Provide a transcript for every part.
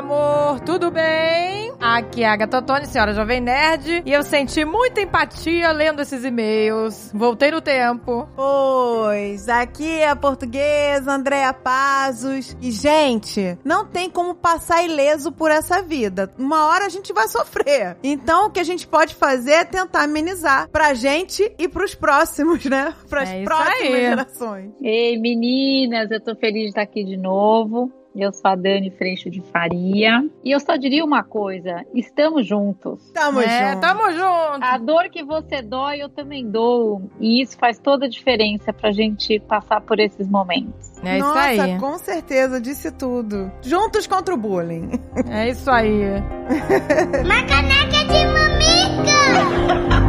amor, tudo bem? Aqui é a Agatha Tony, senhora Jovem Nerd, e eu senti muita empatia lendo esses e-mails. Voltei no tempo. Pois, aqui é a portuguesa, Andréa Pazos. E, gente, não tem como passar ileso por essa vida. Uma hora a gente vai sofrer. Então, o que a gente pode fazer é tentar amenizar pra gente e pros próximos, né? Pras É próximas aí. gerações. Ei, meninas, eu tô feliz de estar aqui de novo. Eu sou a Dani Freixo de Faria. E eu só diria uma coisa: estamos juntos. Tamo é, junto. tamo junto. A dor que você dói, eu também dou. E isso faz toda a diferença pra gente passar por esses momentos. É isso Nossa, aí. com certeza, disse tudo. Juntos contra o bullying. É isso aí. Uma caneca de mamica!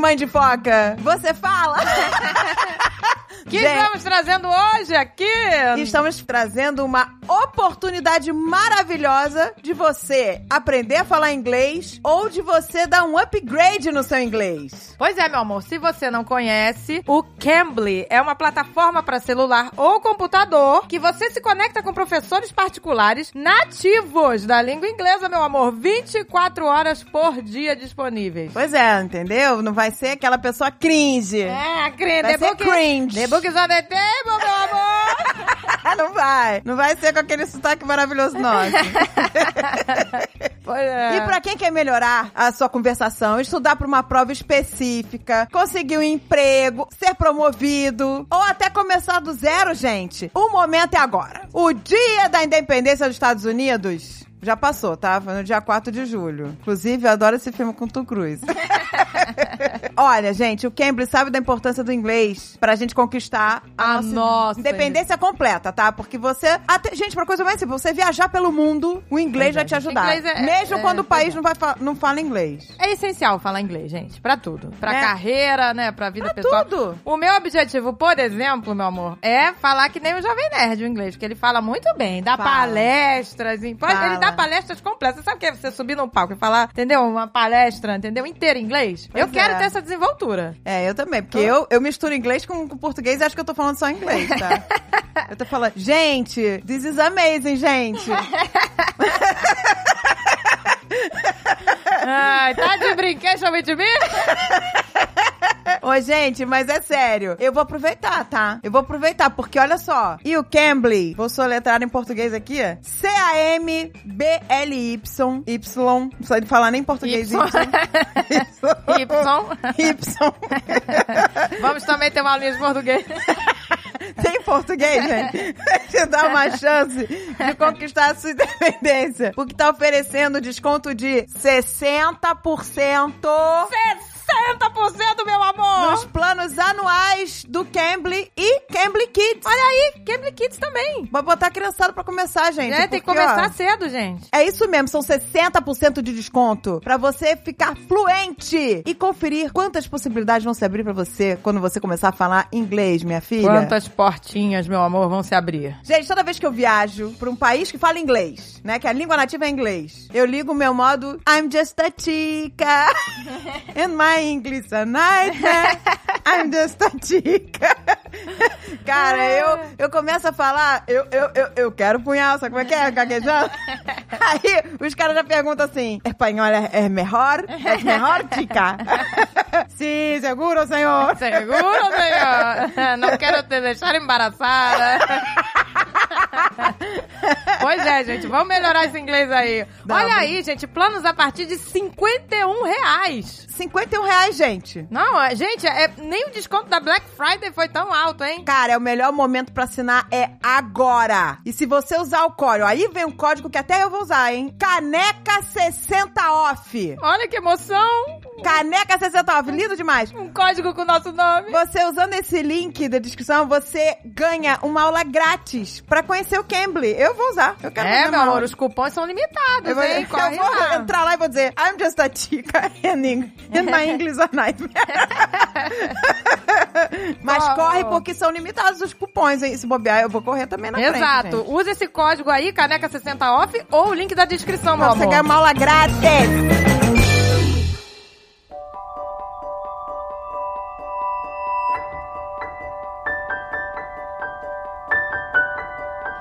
mãe de foca, você fala? que Gente. estamos trazendo hoje aqui? Estamos trazendo uma oportunidade maravilhosa de você aprender a falar inglês ou de você dar um upgrade no seu inglês. Pois é, meu amor, se você não conhece, o Cambly é uma plataforma para celular ou computador que você se conecta com professores particulares nativos da língua inglesa, meu amor, 24 horas por dia disponíveis. Pois é, entendeu? Não vai ser aquela pessoa cringe. É, cringe. Vai The ser cringe. On the table, meu amor. não vai. Não vai ser com aquele sotaque maravilhoso nosso. é. E pra quem quer melhorar a sua conversação, estudar pra uma prova específica, conseguir um emprego, ser promovido, ou até começar do zero, gente, o momento é agora. O dia da independência dos Estados Unidos já passou, tá? Foi no dia 4 de julho. Inclusive, eu adoro esse filme com Tom Cruise. Olha, gente, o Cambly sabe da importância do inglês pra gente conquistar a, A nossa independência completa, tá? Porque você. Até, gente, pra coisa mais simples, você viajar pelo mundo, o inglês Pois vai é, te ajudar. Inglês é- Mesmo é- quando o é país não, vai não fala inglês. É essencial falar inglês, gente, pra tudo. Pra É. carreira, né, pra vida Pra pessoal. tudo. O meu objetivo, por exemplo, meu amor, é falar que nem o Jovem Nerd o inglês, porque ele fala muito bem, dá Fala. palestras, em- ele dá palestras completas. Sabe o que é você subir num palco e falar, entendeu? Uma palestra, entendeu? Inteira em inglês? Pois eu quero é. ter essa desenvoltura. É, eu também, porque eu, eu misturo inglês com, com português e acho que eu tô falando só inglês, tá? eu tô falando, gente, this is amazing, gente. Ai, tá de brinquedo with me? Ô, gente, mas é sério. Eu vou aproveitar, tá? Eu vou aproveitar, porque olha só. E o Cambly, vou soletrar em português aqui, C-A-M-B-L-Y, Y, não sei falar nem português. Y. Y. Y. Y. Vamos também ter uma aulinha de português. Tem português, gente? Te dá uma chance de conquistar a sua independência. Porque tá oferecendo desconto de 60% 60%, meu amor! nos planos anuais do Cambly e Cambly Kids. Olha aí, Cambly Kids também. Vai botar a criançada pra começar, gente. É, tem que começar ó, cedo, gente. É isso mesmo, são 60% de desconto pra você ficar fluente e conferir quantas possibilidades vão se abrir pra você quando você começar a falar inglês, minha filha. Quantas portinhas, meu amor, vão se abrir? Gente, toda vez que eu viajo pra um país que fala inglês, né, que a língua nativa é inglês, eu ligo o meu modo I'm just a chica and my English is a nightmare. I'm just a chica. Cara, eu, eu começo a falar, eu, eu, eu, eu quero punhal, sabe como é que é? Gaguejando. Aí os caras já perguntam assim: espanhol é, é melhor? É melhor, chica? Sim, seguro, senhor. Seguro, senhor? Não quero te deixar embaraçada. Pois é, gente, vamos melhorar esse inglês aí. Vamos. Olha aí, gente, planos a partir de 51 reais. 51 reais, gente. Não, é- gente, é, nem o desconto da Black Friday foi tão alto, hein? Cara, é o melhor momento pra assinar é agora. E se você usar o código, aí vem um código que até eu vou usar, hein? Caneca 60 off. Olha que emoção! Caneca 60 off, lindo demais. Um código com o nosso nome. Você usando esse link da descrição, você ganha uma aula grátis pra conhecer o Cambly. Eu vou usar. Eu quero É, meu amor, os cupons são limitados, Eu vou, hein? eu vou lá. entrar lá e vou dizer I'm just a chica and, and my English is a nightmare. Mas Oh. corre porque são limitados os cupons, hein? Se bobear, eu vou correr também na frente, Exato. Use esse código aí, caneca 60 off, ou o link da descrição, meu Pra você amor. ganhar uma aula grátis.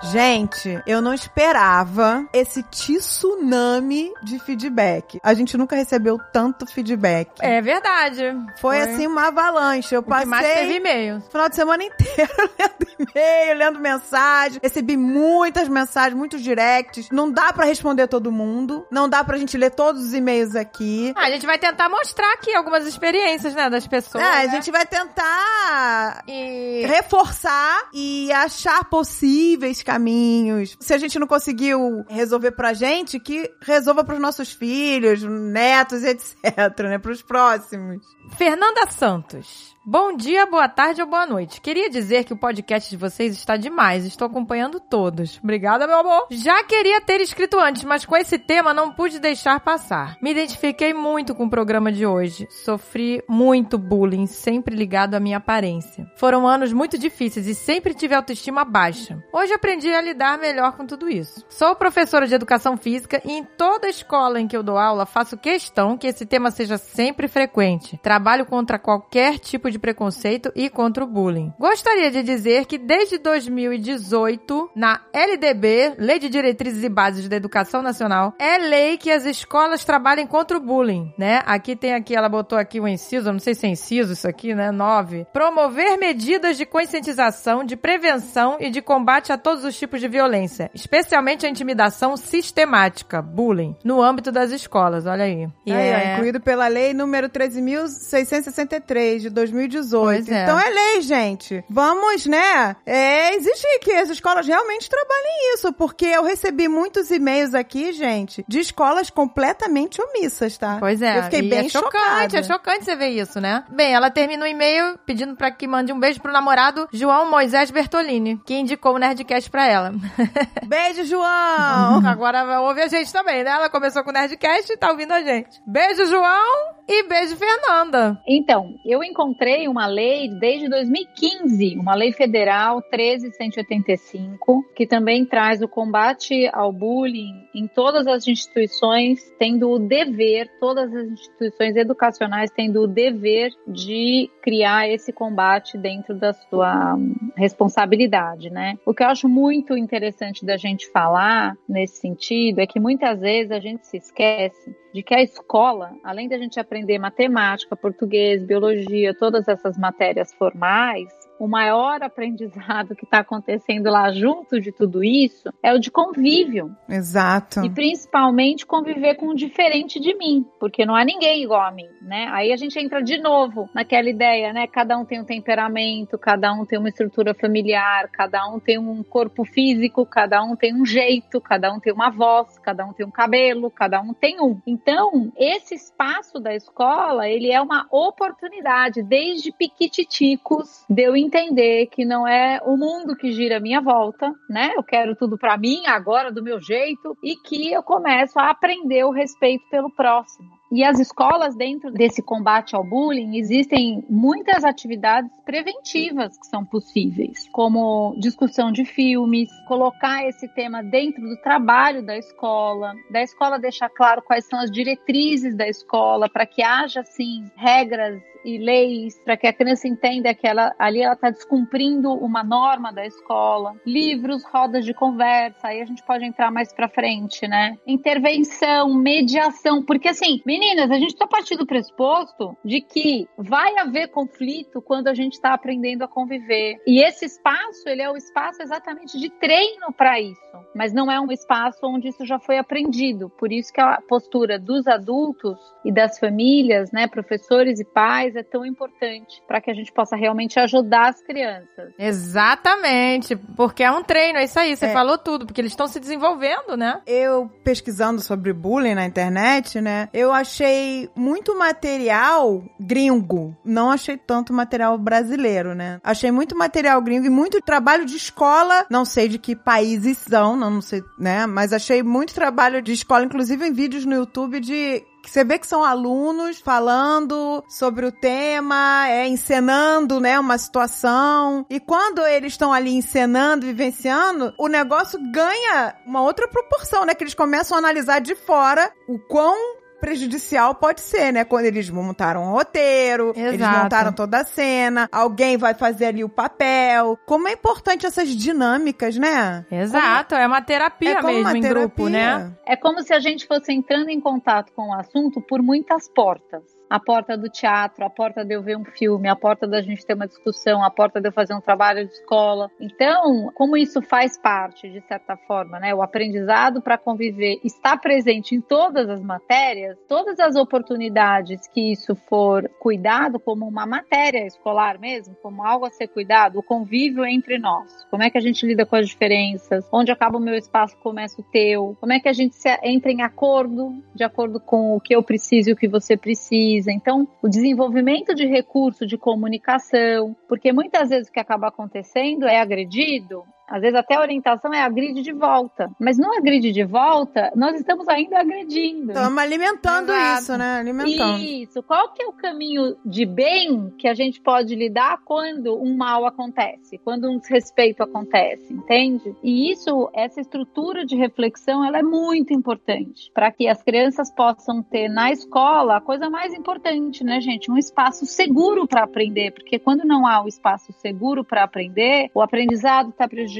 Gente, eu não esperava esse tsunami de feedback. A gente nunca recebeu tanto feedback. É verdade. Foi, assim uma avalanche. Eu O passei mais teve e-mail. final de semana inteiro lendo e-mail, lendo mensagem. Recebi muitas mensagens, muitos directs. Não dá pra responder todo mundo. Não dá pra gente ler todos os e-mails aqui. Ah, a gente vai tentar mostrar aqui algumas experiências, né, das pessoas. É, a né? gente vai tentar E... reforçar e achar possíveis caminhos. Se a gente não conseguiu resolver pra gente, que resolva pros nossos filhos, netos, etc, né? Pros próximos. Fernanda Santos. Bom dia, boa tarde ou boa noite. Queria dizer que o podcast de vocês está demais. Estou acompanhando todos. Obrigada, meu amor. Já queria ter escrito antes, mas com esse tema não pude deixar passar. Me identifiquei muito com o programa de hoje. Sofri muito bullying, sempre ligado à minha aparência. Foram anos muito difíceis e sempre tive autoestima baixa. Hoje aprendi a lidar melhor com tudo isso. Sou professora de educação física e em toda escola em que eu dou aula faço questão que esse tema seja sempre frequente. Trabalho contra qualquer tipo de preconceito e contra o bullying. Gostaria de dizer que desde 2018, na LDB, Lei de Diretrizes e Bases da Educação Nacional, é lei que as escolas trabalhem contra o bullying, né? Aqui tem aqui, ela botou aqui o inciso, eu não sei se é inciso isso aqui, né? 9. Promover medidas de conscientização, de prevenção e de combate a todos os tipos de violência, especialmente a intimidação sistemática, bullying, no âmbito das escolas, olha aí. E ó, é... incluído pela lei número 13.663 de 2018. Pois é. Então é lei, gente. Vamos, né? É, exigir que as escolas realmente trabalhem isso, porque eu recebi muitos e-mails aqui, gente, de escolas completamente omissas, tá? Pois é, Eu fiquei e bem é chocante, chocada. é chocante você ver isso, né? Bem, ela termina o e-mail pedindo pra que mande um beijo pro namorado João Moisés Bertolini, que indicou o Nerdcast pra ela. Beijo, João! Agora ouve a gente também, né? Ela começou com o Nerdcast e tá ouvindo a gente. Beijo, João, e beijo, Fernanda. Então, eu encontrei uma lei desde 2015, uma lei federal 13185, que também traz o combate ao bullying em todas as instituições, tendo o dever, todas as instituições educacionais tendo o dever de criar esse combate dentro da sua hum, responsabilidade, né? O que eu acho muito interessante da gente falar nesse sentido é que muitas vezes a gente se esquece de que a escola, além da gente aprender matemática, português, biologia, todas essas matérias formais, o maior aprendizado que está acontecendo lá junto de tudo isso é o de convívio. Exato. E principalmente conviver com o diferente de mim, porque não há ninguém igual a mim, né? Aí a gente entra de novo naquela ideia, né? Cada um tem um temperamento, cada um tem uma estrutura familiar, cada um tem um corpo físico, cada um tem um jeito, cada um tem uma voz, cada um tem um cabelo, cada um tem um. Então, esse espaço da escola, ele é uma oportunidade, desde piquititicos, de eu entender que não é o mundo que gira à minha volta, né? Eu quero tudo para mim, agora do meu jeito, e que eu começo a aprender o respeito pelo próximo. E as escolas, dentro desse combate ao bullying, existem muitas atividades preventivas que são possíveis, como discussão de filmes, colocar esse tema dentro do trabalho da escola, da escola deixar claro quais são as diretrizes da escola, para que haja, assim, regras e leis para que a criança entenda que ela ali ela está descumprindo uma norma da escola, livros, rodas de conversa, aí a gente pode entrar mais para frente, né? Intervenção, mediação, porque assim, meninas, a gente está partindo do pressuposto de que vai haver conflito quando a gente está aprendendo a conviver. E esse espaço, ele é o espaço exatamente de treino para isso, mas não é um espaço onde isso já foi aprendido. Por isso que a postura dos adultos e das famílias, né, professores e pais é tão importante para que a gente possa realmente ajudar as crianças. Exatamente, porque é um treino, é isso aí, você É. falou tudo, porque eles estão se desenvolvendo, né? Eu pesquisando sobre bullying na internet, né? Eu achei muito material gringo. Não achei tanto material brasileiro, né? Achei muito material gringo e muito trabalho de escola. Não sei de que países são, não, não sei, né? Mas achei muito trabalho de escola, inclusive em vídeos no YouTube de você vê que são alunos falando sobre o tema, é, encenando, né, uma situação. E quando eles estão ali encenando, vivenciando, o negócio ganha uma outra proporção, né? Que eles começam a analisar de fora o quão prejudicial pode ser, né? Quando eles montaram um roteiro, eles Exato. montaram toda a cena, alguém vai fazer ali o papel. Como é importante essas dinâmicas, né? Exato, é uma terapia É como mesmo uma em terapia. grupo, né? É como se a gente fosse entrando em contato com o assunto por muitas portas. A porta do teatro, a porta de eu ver um filme, a porta da gente ter uma discussão, a porta de eu fazer um trabalho de escola. Então, como isso faz parte, de certa forma, né? O aprendizado para conviver está presente em todas as matérias, todas as oportunidades que isso for cuidado como uma matéria escolar mesmo, como algo a ser cuidado, o convívio entre nós. Como é que a gente lida com as diferenças? Onde acaba o meu espaço, começa o teu? Como é que a gente entra em acordo, de acordo com o que eu preciso e o que você precisa? Então, o desenvolvimento de recurso de comunicação, porque muitas vezes o que acaba acontecendo é agredido, às vezes até a orientação é agride de volta. Mas no agride de volta, nós estamos ainda agredindo. Estamos alimentando Exato. isso, né? Alimentando. Isso. Qual que é o caminho de bem que a gente pode lidar quando um mal acontece, quando um desrespeito acontece, entende? E isso, essa estrutura de reflexão, ela é muito importante para que as crianças possam ter na escola a coisa mais importante, né, gente? Um espaço seguro para aprender, porque quando não há o espaço seguro para aprender, o aprendizado está prejudicado,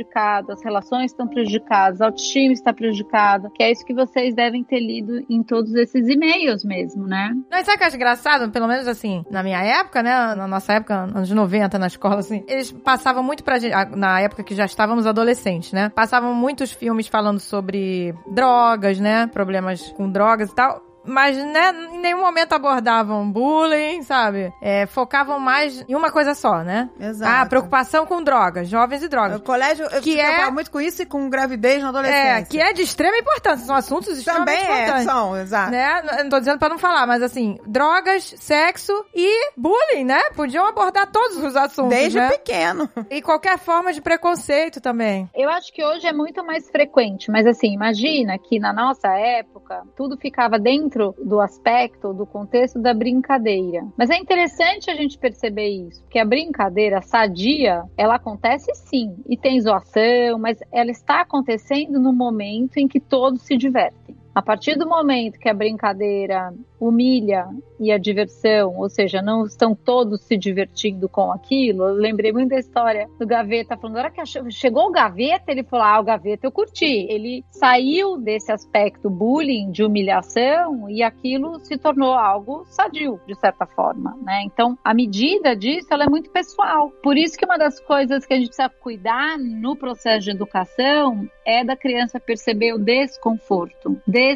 as relações estão prejudicadas, a autoestima está prejudicada, que é isso que vocês devem ter lido em todos esses e-mails mesmo, né? E sabe o que eu acho engraçado? Pelo menos assim, na minha época, né? Na nossa época, anos 90, na escola, assim, eles passavam muito pra gente, na época que já estávamos adolescentes, né? Passavam muitos filmes falando sobre drogas, né? Problemas com drogas e tal. Mas, né, em nenhum momento abordavam bullying, sabe? É, focavam mais em uma coisa só, né? Exato. Ah, preocupação com drogas, jovens e O drogas. colégio, eu Que é- muito com isso e com gravidez na adolescência. É, que é de extrema importância, são assuntos extremamente Também é, importantes. são, exato. né? Não tô dizendo pra não falar, mas assim, drogas, sexo e bullying, né? Podiam abordar todos os assuntos, Desde né? pequeno. E qualquer forma de preconceito também. Eu acho que hoje é muito mais frequente, mas assim, imagina que na nossa época tudo ficava dentro do aspecto, do contexto da brincadeira. Mas é interessante a gente perceber isso, porque a brincadeira sadia, ela acontece sim, e tem zoação, mas ela está acontecendo no momento em que todos se divertem. A partir do momento que a brincadeira humilha e a diversão, ou seja, não estão todos se divertindo com aquilo. Eu lembrei muito da história do Gaveta falando, na hora que chegou o Gaveta, ele falou: "Ah, o Gaveta eu curti". Ele saiu desse aspecto bullying, de humilhação, e aquilo se tornou algo sadio, de certa forma, né? Então, a medida disso, ela é muito pessoal. Por isso que uma das coisas que a gente precisa cuidar no processo de educação é da criança perceber o desconforto. Desconforto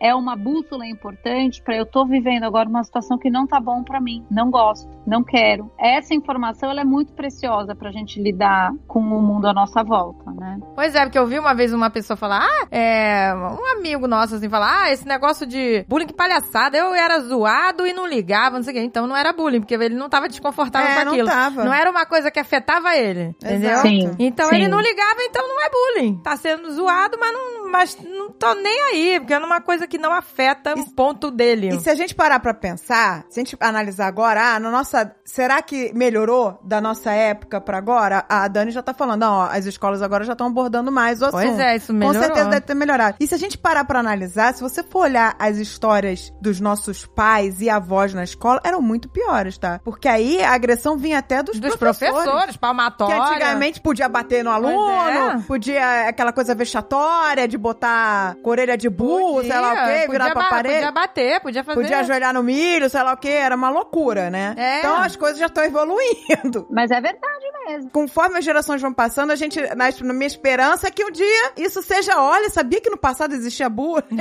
é uma bússola importante para eu tô vivendo agora uma situação que não tá bom para mim, não gosto, não quero. Essa informação ela é muito preciosa pra gente lidar com o mundo à nossa volta, né? Pois é, porque eu vi uma vez uma pessoa falar, ah, é. Um amigo nosso assim, falar, ah, esse negócio de bullying, que palhaçada. Eu era zoado e não ligava, não sei o quê. Então não era bullying, porque ele não tava desconfortável É, com não aquilo. tava. Não era uma coisa que afetava ele. Entendeu? Sim. Então Sim. ele não ligava, então não é bullying. Tá sendo zoado, mas não, mas não tô nem aí, porque é uma coisa que não afeta o ponto dele. E se a gente parar pra pensar, se a gente analisar agora, ah, na nossa, será que melhorou da nossa época pra agora? A Dani já tá falando, ó, as escolas agora já estão abordando mais o assunto. Pois é, isso Com melhorou. certeza deve ter melhorado. E se a gente parar pra analisar, se você for olhar as histórias dos nossos pais e avós na escola, eram muito piores, tá? Porque aí a agressão vinha até dos, Dos professores. professores, Que palmatória. antigamente podia bater no aluno, é. podia aquela coisa vexatória de botar orelha de burro, sei lá o quê, virar pra parede. Podia bater, podia fazer. Podia ajoelhar no milho, sei lá o que, era uma loucura, né? É. Então as coisas já estão evoluindo. Mas é verdade mesmo. Conforme as gerações vão passando, a gente, na, na minha esperança é que um dia isso seja, olha, sabia que no passado existia burro?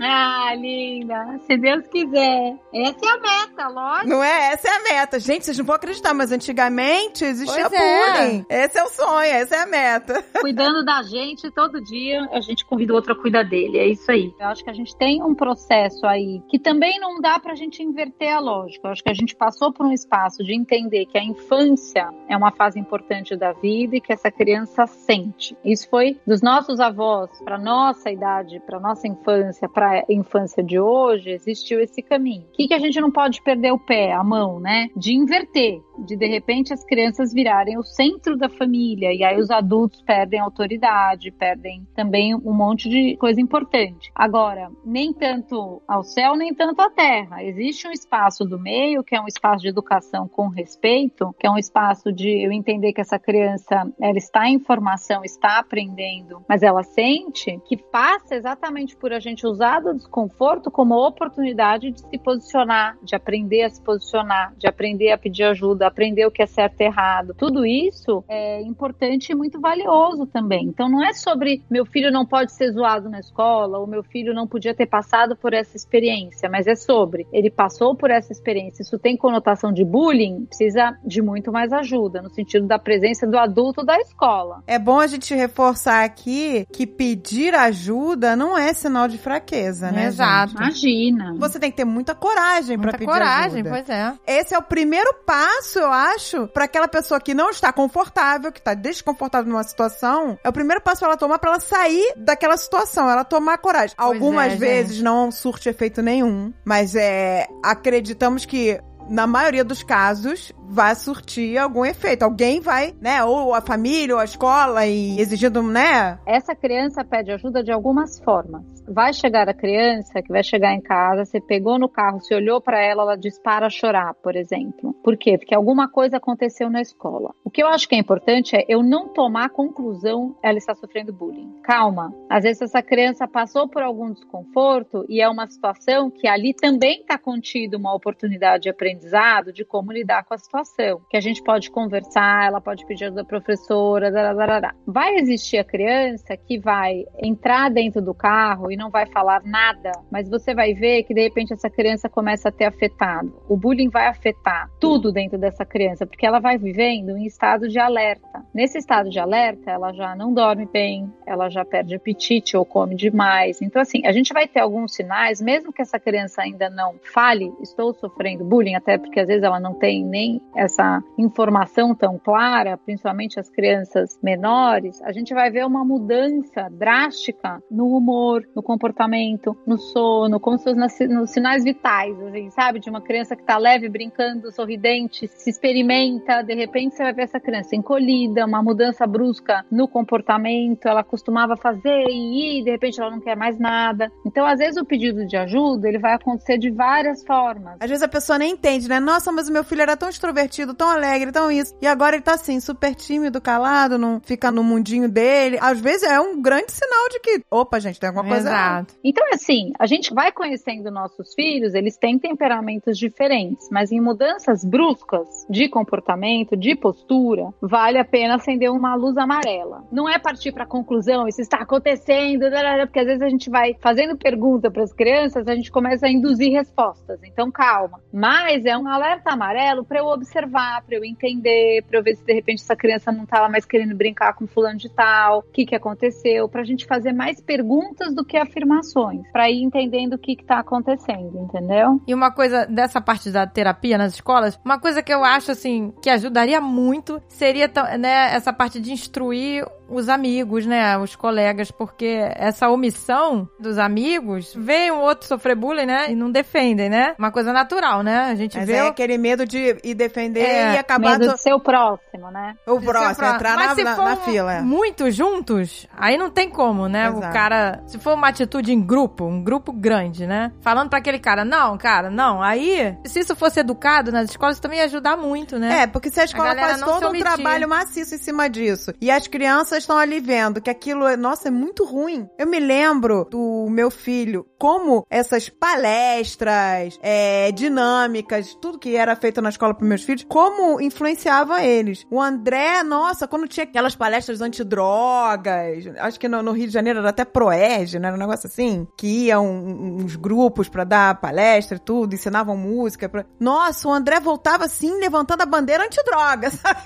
Ah, linda. Se Deus quiser. Essa é a meta, lógico. Não é? Essa é a meta. Gente, vocês não vão acreditar, mas antigamente existia Pois é. bullying. Esse é o sonho, essa é a meta. cuidando da gente todo dia, a gente convida o outro a cuidar dele. É isso aí. Eu acho que a gente tem um processo aí que também não dá pra gente inverter a lógica. Eu acho que a gente passou por um espaço de entender que a infância é uma fase importante da vida e que essa criança sente. Isso foi dos nossos avós para nossa idade, para nossa infância, para a infância de hoje, existiu esse caminho. O que, que a gente não pode perder o pé, a mão, né? De inverter. De de repente as crianças virarem o centro da família e aí os adultos perdem autoridade, perdem também um monte de coisa importante. Agora, nem tanto ao céu, nem tanto à terra. Existe um espaço do meio, que é um espaço de educação com respeito, que é um espaço de eu entender que essa criança ela está em formação, está aprendendo, mas ela sente que passa exatamente por a gente usar do desconforto como oportunidade de se posicionar, de aprender a se posicionar, de aprender a pedir ajuda, aprender o que é certo e errado. Tudo isso é importante e muito valioso também. Então não é sobre meu filho não pode ser zoado na escola ou meu filho não podia ter passado por essa experiência, mas é sobre ele passou por essa experiência. Isso tem conotação de bullying, precisa de muito mais ajuda no sentido da presença do adulto da escola. É bom a gente reforçar aqui que pedir ajuda não é sinal de fraqueza, né? Exato. gente? Imagina. Você tem que ter muita coragem pra Muita pedir coragem, ajuda. pois é. Esse é o primeiro passo, eu acho, pra aquela pessoa que não está confortável, que tá desconfortável numa situação. É o primeiro passo pra ela tomar pra ela sair daquela situação, ela tomar coragem. Pois Algumas é, vezes gente. não surte efeito nenhum, mas é acreditamos que na maioria dos casos, vai surtir algum efeito. Alguém vai, né? Ou a família, ou a escola, e exigindo, né? Essa criança pede ajuda de algumas formas. Vai chegar a criança que vai chegar em casa, você pegou no carro, você olhou para ela, ela dispara a chorar, por exemplo. Por quê? Porque alguma coisa aconteceu na escola. O que eu acho que é importante é eu não tomar a conclusão ela está sofrendo bullying. Calma. Às vezes essa criança passou por algum desconforto e é uma situação que ali também está contido uma oportunidade de aprendizado de como lidar com a situação. Que a gente pode conversar, ela pode pedir ajuda da professora, darará. vai existir a criança que vai entrar dentro do carro e não vai falar nada, mas você vai ver que de repente essa criança começa a ter afetado. O bullying vai afetar tudo dentro dessa criança, porque ela vai vivendo em estado de alerta. Nesse estado de alerta, ela já não dorme bem, ela já perde apetite ou come demais. Então, assim, a gente vai ter alguns sinais, mesmo que essa criança ainda não fale, estou sofrendo bullying, até porque às vezes ela não tem nem essa informação tão clara, principalmente as crianças menores, a gente vai ver uma mudança drástica no humor, no comportamento, no sono, como se fosse nos sinais vitais, assim, sabe? De uma criança que está leve, brincando, sorridente, se experimenta, de repente você vai ver essa criança encolhida, uma mudança brusca no comportamento, ela costumava fazer e de repente ela não quer mais nada. Então, às vezes o pedido de ajuda, ele vai acontecer de várias formas. Às vezes a pessoa nem entende, né? Nossa, mas o meu filho era tão extrovertido, tão alegre, tão isso. E agora ele tá assim, super tímido, calado, não fica no mundinho dele. Às vezes é um grande sinal de que, opa, gente, tem alguma coisa errada. Então, assim, a gente vai conhecendo nossos filhos, eles têm temperamentos diferentes, mas em mudanças bruscas de comportamento, de postura, vale a pena acender uma luz amarela. Não é partir para conclusão, isso está acontecendo, porque às vezes a gente vai fazendo pergunta para as crianças, a gente começa a induzir respostas. Então, calma. Mas é um alerta amarelo para eu observar, para eu entender, para eu ver se de repente essa criança não estava mais querendo brincar com fulano de tal, o que, que aconteceu, para a gente fazer mais perguntas do que afirmações, para ir entendendo o que está acontecendo, entendeu? E uma coisa dessa parte da terapia nas escolas, uma coisa que eu acho assim que ajudaria muito seria né, essa parte de instruir os amigos, né, os colegas, porque essa omissão dos amigos, vê um outro sofrer bullying, né, e não defendem, né? Uma coisa natural, né? A gente Mas vê é o- aquele medo de ir defender É, e acabar Medo do- de ser o próximo, né? o próximo, Pra- entrar Mas na, se na, for na fila. é. muito juntos, aí não tem como, né? O Exato. cara, se for uma atitude em grupo, um grupo grande, né? Falando pra aquele cara, não, cara, não. Aí, se isso fosse educado nas escolas, também ia ajudar muito, né? É, porque se a escola galera faz todo um trabalho maciço em cima disso e as crianças estão ali vendo que aquilo, é, nossa, é muito ruim. Eu me lembro do meu filho, como essas palestras, é, dinâmicas, tudo que era feito na escola para meus filhos, como influenciava eles. O André, nossa, quando tinha aquelas palestras antidrogas, acho que no, no Rio de Janeiro era até Proerge, né? Era um negócio assim, que iam uns grupos para dar palestra e tudo, ensinavam música. Pra... Nossa, o André voltava assim, levantando a bandeira antidroga, sabe?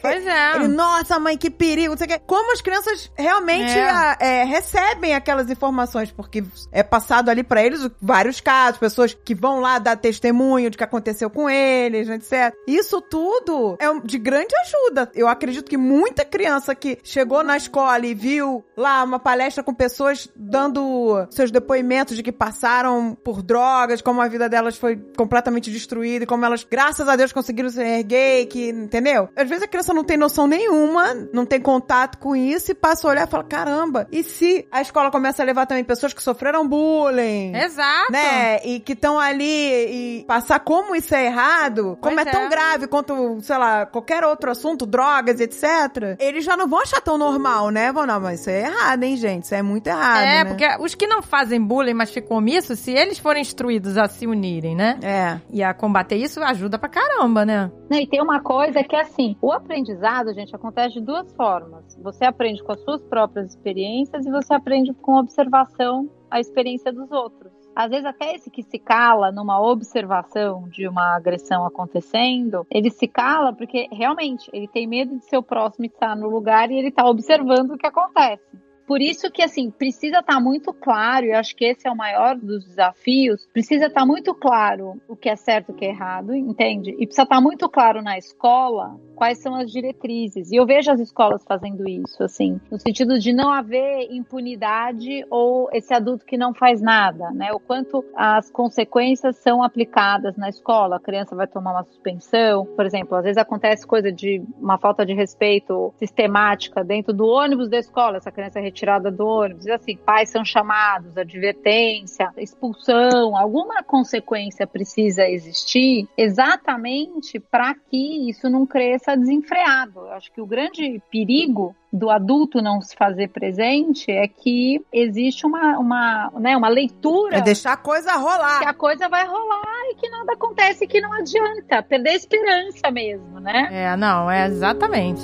Pois é. Ele, nossa, mãe, que perigo, não sei o quê. Como as crianças realmente É. a- é, recebem aquelas informações, porque é passado ali pra eles vários casos, pessoas que vão lá dar testemunho de que aconteceu com eles, né, etc. Isso tudo é de grande ajuda. Eu acredito que muita criança que chegou na escola e viu lá uma palestra com pessoas dando dando seus depoimentos de que passaram por drogas, como a vida delas foi completamente destruída e como elas, graças a Deus, conseguiram se erguer, que, entendeu? Às vezes a criança não tem noção nenhuma, não tem contato com isso e passa a olhar e fala, caramba, e se a escola começa a levar também pessoas que sofreram bullying? Exato. Né? E que estão ali e passar como isso é errado, como Pois é tão é. grave quanto, sei lá, qualquer outro assunto, drogas, etc. Eles já não vão achar tão normal, né? Vão, não, mas isso é errado, hein, gente? Isso é muito errado. É, né? porque os que não fazem bullying, mas ficam omissos, se eles forem instruídos a se unirem, né? É. E a combater isso, ajuda pra caramba, né? Não, e tem uma coisa que é assim, o aprendizado, gente, acontece de duas formas. Você aprende com as suas próprias experiências e você aprende com observação a experiência dos outros. Às vezes até esse que se cala numa observação de uma agressão acontecendo, ele se cala porque realmente ele tem medo de ser o próximo estar no lugar e ele está observando o que acontece. Por isso que, assim, precisa estar muito claro, e acho que esse é o maior dos desafios, precisa estar muito claro o que é certo e o que é errado, entende? E precisa estar muito claro na escola quais são as diretrizes. E eu vejo as escolas fazendo isso, assim, no sentido de não haver impunidade ou esse adulto que não faz nada, né? O quanto as consequências são aplicadas na escola. A criança vai tomar uma suspensão, por exemplo, às vezes acontece coisa de uma falta de respeito sistemática dentro do ônibus da escola, essa criança é retirada do ônibus, e assim, pais são chamados, advertência, expulsão, alguma consequência precisa existir exatamente para que isso não cresça desenfreado. Eu acho que o grande perigo do adulto não se fazer presente é que existe uma, uma, né, uma leitura É deixar a coisa que rolar. a coisa vai rolar e que nada acontece, que não adianta, perder a esperança mesmo, né? É, não, é exatamente.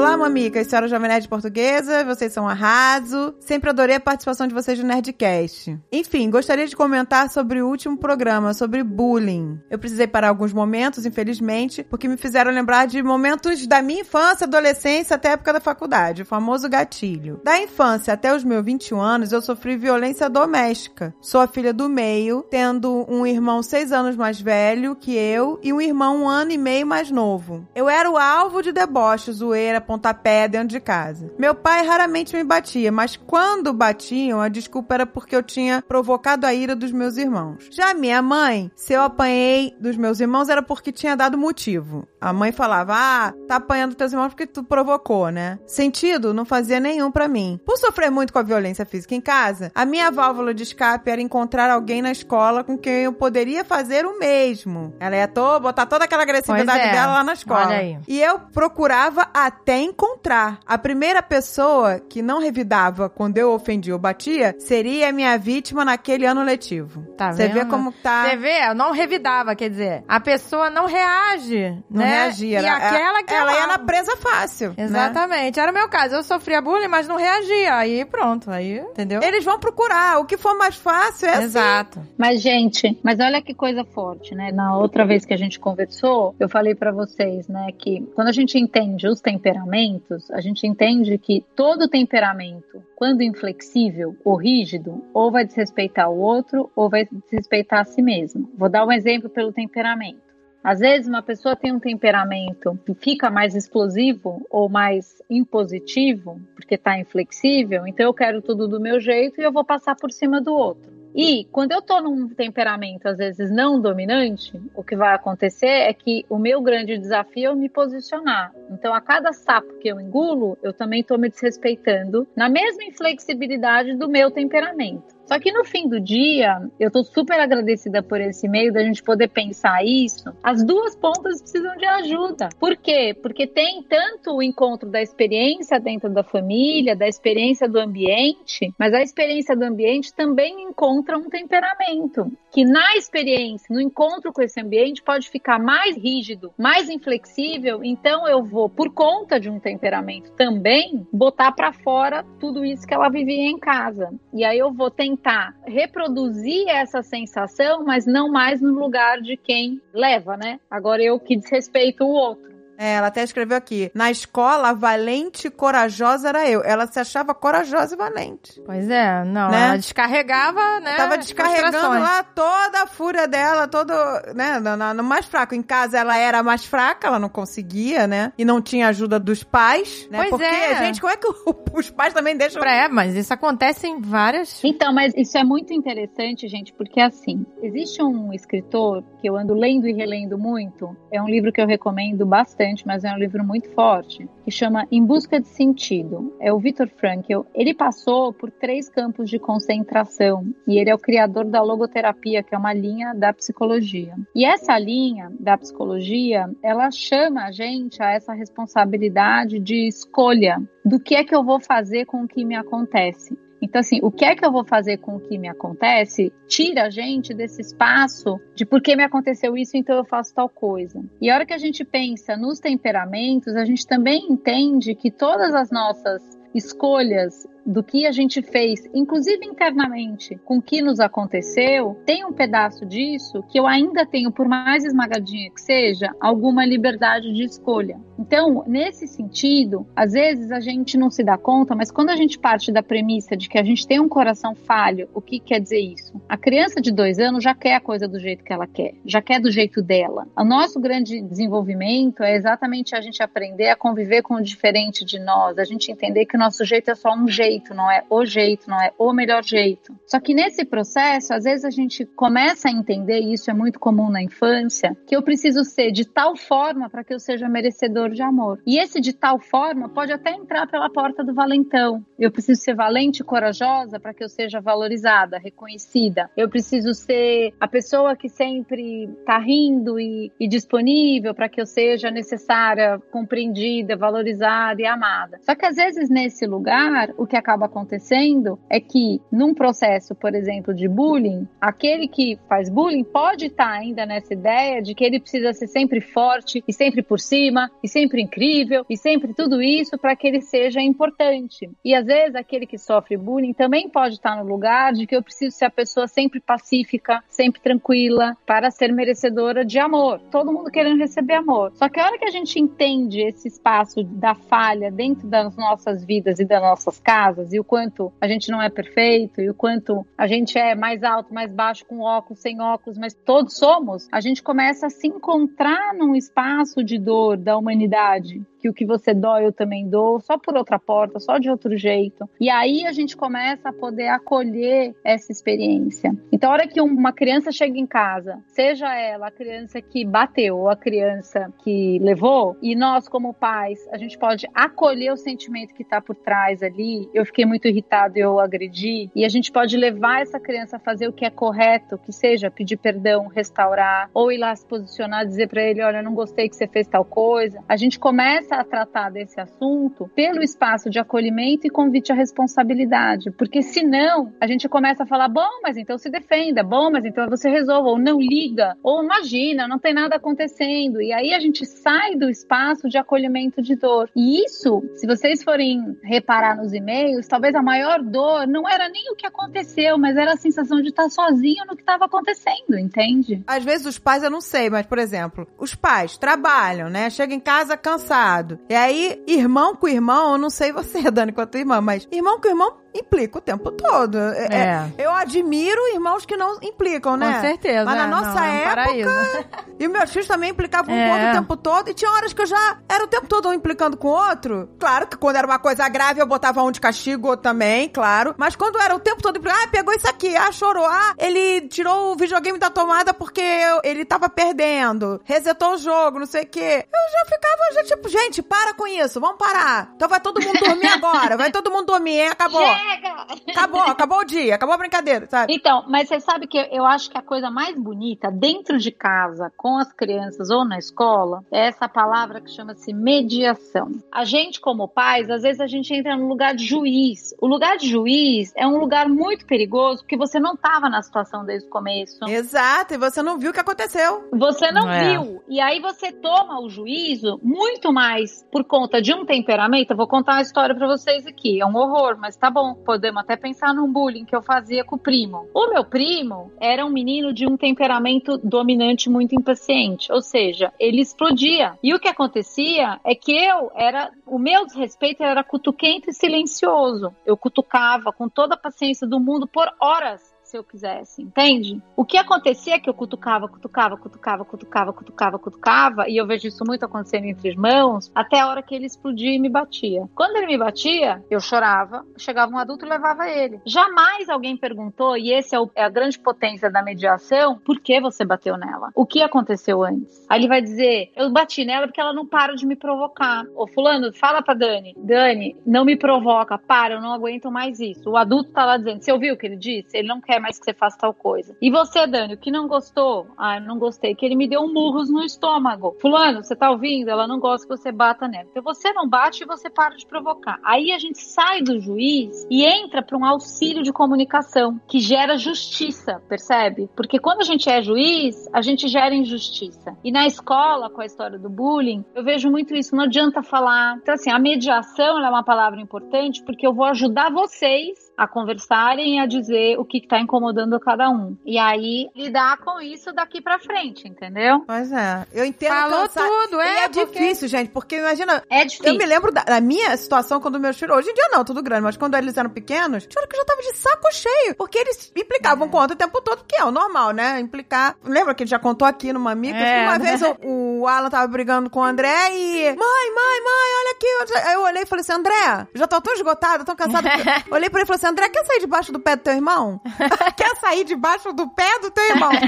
Olá, mamicas, senhora Jovem Nerd Portuguesa, vocês são arraso. Sempre adorei a participação de vocês no Nerdcast. Enfim, gostaria de comentar sobre o último programa, sobre bullying. Eu precisei parar alguns momentos, infelizmente, porque me fizeram lembrar de momentos da minha infância, adolescência até a época da faculdade, o famoso gatilho. Da infância até os meus 21 anos, eu sofri violência doméstica. Sou a filha do meio, tendo um irmão seis anos mais velho que eu e um irmão um ano e meio mais novo. Eu era o alvo de deboche, zoeira, pontapé dentro de casa. Meu pai raramente me batia, mas quando batiam, a desculpa era porque eu tinha provocado a ira dos meus irmãos. Já minha mãe, se eu apanhei dos meus irmãos, era porque tinha dado motivo. A mãe falava: Ah, tá apanhando teus irmãos porque tu provocou, né? Sentido não fazia nenhum pra mim. Por sofrer muito com a violência física em casa, a minha válvula de escape era encontrar alguém na escola com quem eu poderia fazer o mesmo. Ela ia to botar toda aquela agressividade é. dela lá na escola. Olha aí. E eu procurava até encontrar. A primeira pessoa que não revidava quando eu ofendia ou batia seria a minha vítima naquele ano letivo. Tá Você vê como tá. Você vê, eu não revidava, quer dizer, a pessoa não reage, Não né? Reagia. E Ela- aquela que ela é na presa fácil. né? Exatamente. Era o meu caso. Eu sofria bullying, mas não reagia. Aí pronto, aí, entendeu? Eles vão procurar. O que for mais fácil é assim. Exato. Mas, gente, mas olha que coisa forte, né? Na outra vez que a gente conversou, eu falei pra vocês, né, que quando a gente entende os temperamentos, a gente entende que todo temperamento, quando inflexível ou rígido, ou vai desrespeitar o outro, ou vai desrespeitar a si mesmo. Vou dar um exemplo pelo temperamento. Às vezes, uma pessoa tem um temperamento que fica mais explosivo ou mais impositivo, porque está inflexível, então eu quero tudo do meu jeito e eu vou passar por cima do outro. E quando eu tô num temperamento, às vezes, não dominante, o que vai acontecer é que o meu grande desafio é me posicionar. Então, a cada sapo que eu engulo, eu também tô me desrespeitando na mesma inflexibilidade do meu temperamento. Só que no fim do dia, eu tô super agradecida por esse meio da gente poder pensar isso. As duas pontas precisam de ajuda. Por quê? Porque tem tanto o encontro da experiência dentro da família, da experiência do ambiente, mas a experiência do ambiente também encontra um temperamento. Que na experiência, no encontro com esse ambiente, pode ficar mais rígido, mais inflexível. Então eu vou, por conta de um temperamento também, botar para fora tudo isso que ela vivia em casa. E aí eu vou tentar reproduzir essa sensação, mas não mais no lugar de quem leva, né? Agora eu que desrespeito o outro. É, ela até escreveu aqui. Na escola, valente e corajosa era eu. Ela se achava corajosa e valente. Pois é, não, Né? ela descarregava, né? Tava descarregando lá toda a fúria dela, todo, né, no, no- no mais fraco. Em casa ela era mais fraca, ela não conseguia, né? E não tinha ajuda dos pais, né? Pois Porque, é. gente, como é que os pais também deixam... É, mas isso acontece em várias. Então, mas isso é muito interessante, gente, porque assim, existe um escritor que eu ando lendo e relendo muito, é um livro que eu recomendo bastante, mas é um livro muito forte, que chama Em Busca de Sentido. É o Viktor Frankl. Ele passou por três campos de concentração e ele é o criador da logoterapia, que é uma linha da psicologia. E essa linha da psicologia, ela chama a gente a essa responsabilidade de escolha do que é que eu vou fazer com o que me acontece. Então, assim, o que é que eu vou fazer com o que me acontece tira a gente desse espaço de por que me aconteceu isso, então eu faço tal coisa. E a hora que a gente pensa nos temperamentos, a gente também entende que todas as nossas escolhas do que a gente fez, inclusive internamente, com o que nos aconteceu, tem um pedaço disso que eu ainda tenho, por mais esmagadinha que seja, alguma liberdade de escolha. Então, nesse sentido, às vezes a gente não se dá conta, mas quando a gente parte da premissa de que a gente tem um coração falho, o que quer dizer isso? A criança de dois anos já quer a coisa do jeito que ela quer, já quer do jeito dela. O nosso grande desenvolvimento é exatamente a gente aprender a conviver com o diferente de nós, a gente entender que o nosso jeito é só um jeito, não é o jeito, não é o melhor jeito. Só que nesse processo, às vezes a gente começa a entender, e isso é muito comum na infância, que eu preciso ser de tal forma para que eu seja merecedor de amor. E esse de tal forma pode até entrar pela porta do valentão. Eu preciso ser valente e corajosa para que eu seja valorizada, reconhecida. Eu preciso ser a pessoa que sempre está rindo e, e disponível para que eu seja necessária, compreendida, valorizada e amada. Só que às vezes nesse lugar, o que acaba acontecendo é que num processo, por exemplo, de bullying, aquele que faz bullying pode estar ainda nessa ideia de que ele precisa ser sempre forte e sempre por cima e sempre incrível e sempre tudo isso para que ele seja importante. E às vezes aquele que sofre bullying também pode estar no lugar de que eu preciso ser a pessoa sempre pacífica, sempre tranquila para ser merecedora de amor. Todo mundo querendo receber amor. Só que a hora que a gente entende esse espaço da falha dentro das nossas vidas e das nossas casas e o quanto a gente não é perfeito e o quanto a gente é mais alto, mais baixo, com óculos, sem óculos, mas todos somos, a gente começa a se encontrar num espaço de dor da humanidade que o que você dói eu também dou, só por outra porta, só de outro jeito. E aí a gente começa a poder acolher essa experiência. Então, a hora que uma criança chega em casa, seja ela a criança que bateu ou a criança que levou, e nós, como pais, a gente pode acolher o sentimento que está por trás ali. Eu fiquei muito irritado e eu agredi, e a gente pode levar essa criança a fazer o que é correto, que seja pedir perdão, restaurar, ou ir lá se posicionar, dizer para ele: olha, eu não gostei que você fez tal coisa. A gente começa a tratar desse assunto pelo espaço de acolhimento e convite à responsabilidade, porque senão a gente começa a falar, bom, mas então se defenda, bom, mas então você resolva, ou não liga, ou imagina, não tem nada acontecendo, e aí a gente sai do espaço de acolhimento de dor. E isso, se vocês forem reparar nos e-mails, talvez a maior dor não era nem o que aconteceu, mas era a sensação de estar sozinho no que estava acontecendo, entende? Às vezes os pais eu não sei, mas, por exemplo, os pais trabalham, né? Chegam em casa cansado. E aí, irmão com irmão, eu não sei você, Dani, com a tua irmã, mas irmão com irmão implica o tempo todo. É, É. é, eu admiro irmãos que não implicam, né? Com certeza. Mas na é, nossa não, é época. E meus filhos também implicavam É. com o outro o tempo todo. E tinha horas que eu já era o tempo todo um implicando com o outro. Claro que quando era uma coisa grave, eu botava um de castigo, também, claro. Mas quando era o tempo todo implicando, ah, pegou isso aqui, ah, chorou, ah, ele tirou o videogame da tomada porque ele tava perdendo, resetou o jogo, não sei o quê. Eu já ficava, já tipo, gente, para com isso, vamos parar. Então vai todo mundo dormir agora, vai todo mundo dormir, hein? Acabou. Chega! Acabou, acabou o dia, acabou a brincadeira, sabe? Então, mas você sabe que eu acho que a coisa mais bonita dentro de casa, com as crianças ou na escola, é essa palavra que chama-se mediação. A gente, como pais, às vezes a gente entra no lugar de juiz. O lugar de juiz é um lugar muito perigoso porque você não estava na situação desde o começo. Exato, e você não viu o que aconteceu. Você não É. viu. E aí você toma o juízo muito mais por conta de um temperamento. Eu vou contar uma história pra vocês aqui. É um horror, mas tá bom. Podemos até pensar num bullying que eu fazia com o primo. O meu primo era um menino de um temperamento dominante muito impaciente, ou seja, ele explodia. E o que acontecia é que eu era, o meu desrespeito era cutuquento e silencioso. Eu cutucava com toda a paciência do mundo por horas se eu quisesse, entende? O que acontecia é que eu cutucava, cutucava, cutucava, cutucava, cutucava, cutucava, e eu vejo isso muito acontecendo entre irmãos, até a hora que ele explodia e me batia. Quando ele me batia, eu chorava, chegava um adulto e levava ele. Jamais alguém perguntou, e esse é, o, é a grande potência da mediação, por que você bateu nela? O que aconteceu antes? Aí ele vai dizer, eu bati nela porque ela não para de me provocar. Ô fulano, fala pra Dani, Dani, não me provoca, para, eu não aguento mais isso. O adulto tá lá dizendo, você ouviu o que ele disse? Ele não quer mais que você faça tal coisa. E você, Dani, o que não gostou? Ah, não gostei, que ele me deu um murros no estômago. Fulano, você tá ouvindo? Ela não gosta que você bata nela. Então você não bate e você para de provocar. Aí a gente sai do juiz e entra para um auxílio de comunicação que gera justiça, percebe? Porque quando a gente é juiz, a gente gera injustiça. E na escola, com a história do bullying, eu vejo muito isso. Não adianta falar. Então, assim, a mediação é uma palavra importante porque eu vou ajudar vocês a conversarem e a dizer o que está incomodando cada um. E aí lidar com isso daqui para frente, entendeu? Pois é. Eu entendo. Falou cansar. tudo, é. E é porque- difícil, gente, porque imagina. É difícil. Eu me lembro da, da minha situação quando meus filhos. Hoje em dia não, tudo grande, mas quando eles eram pequenos, tinha hora que eu já tava de saco cheio. Porque eles implicavam É. com o outro o tempo todo, que é o normal, né? Implicar. Lembra que ele já contou aqui numa amiga? É. Uma vez o, o Alan tava brigando com o André e. Mãe, mãe, mãe, olha aqui. Aí eu olhei e falei assim: André, eu já tô tão esgotado, tão cansado. olhei pra ele e falei assim: André, quer sair debaixo do pé do teu irmão? quer sair debaixo do pé do teu irmão?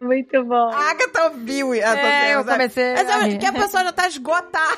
Muito bom. A Agatha ouviu essa É, eu comecei Mas a eu acho rir. que a pessoa já tá esgotada.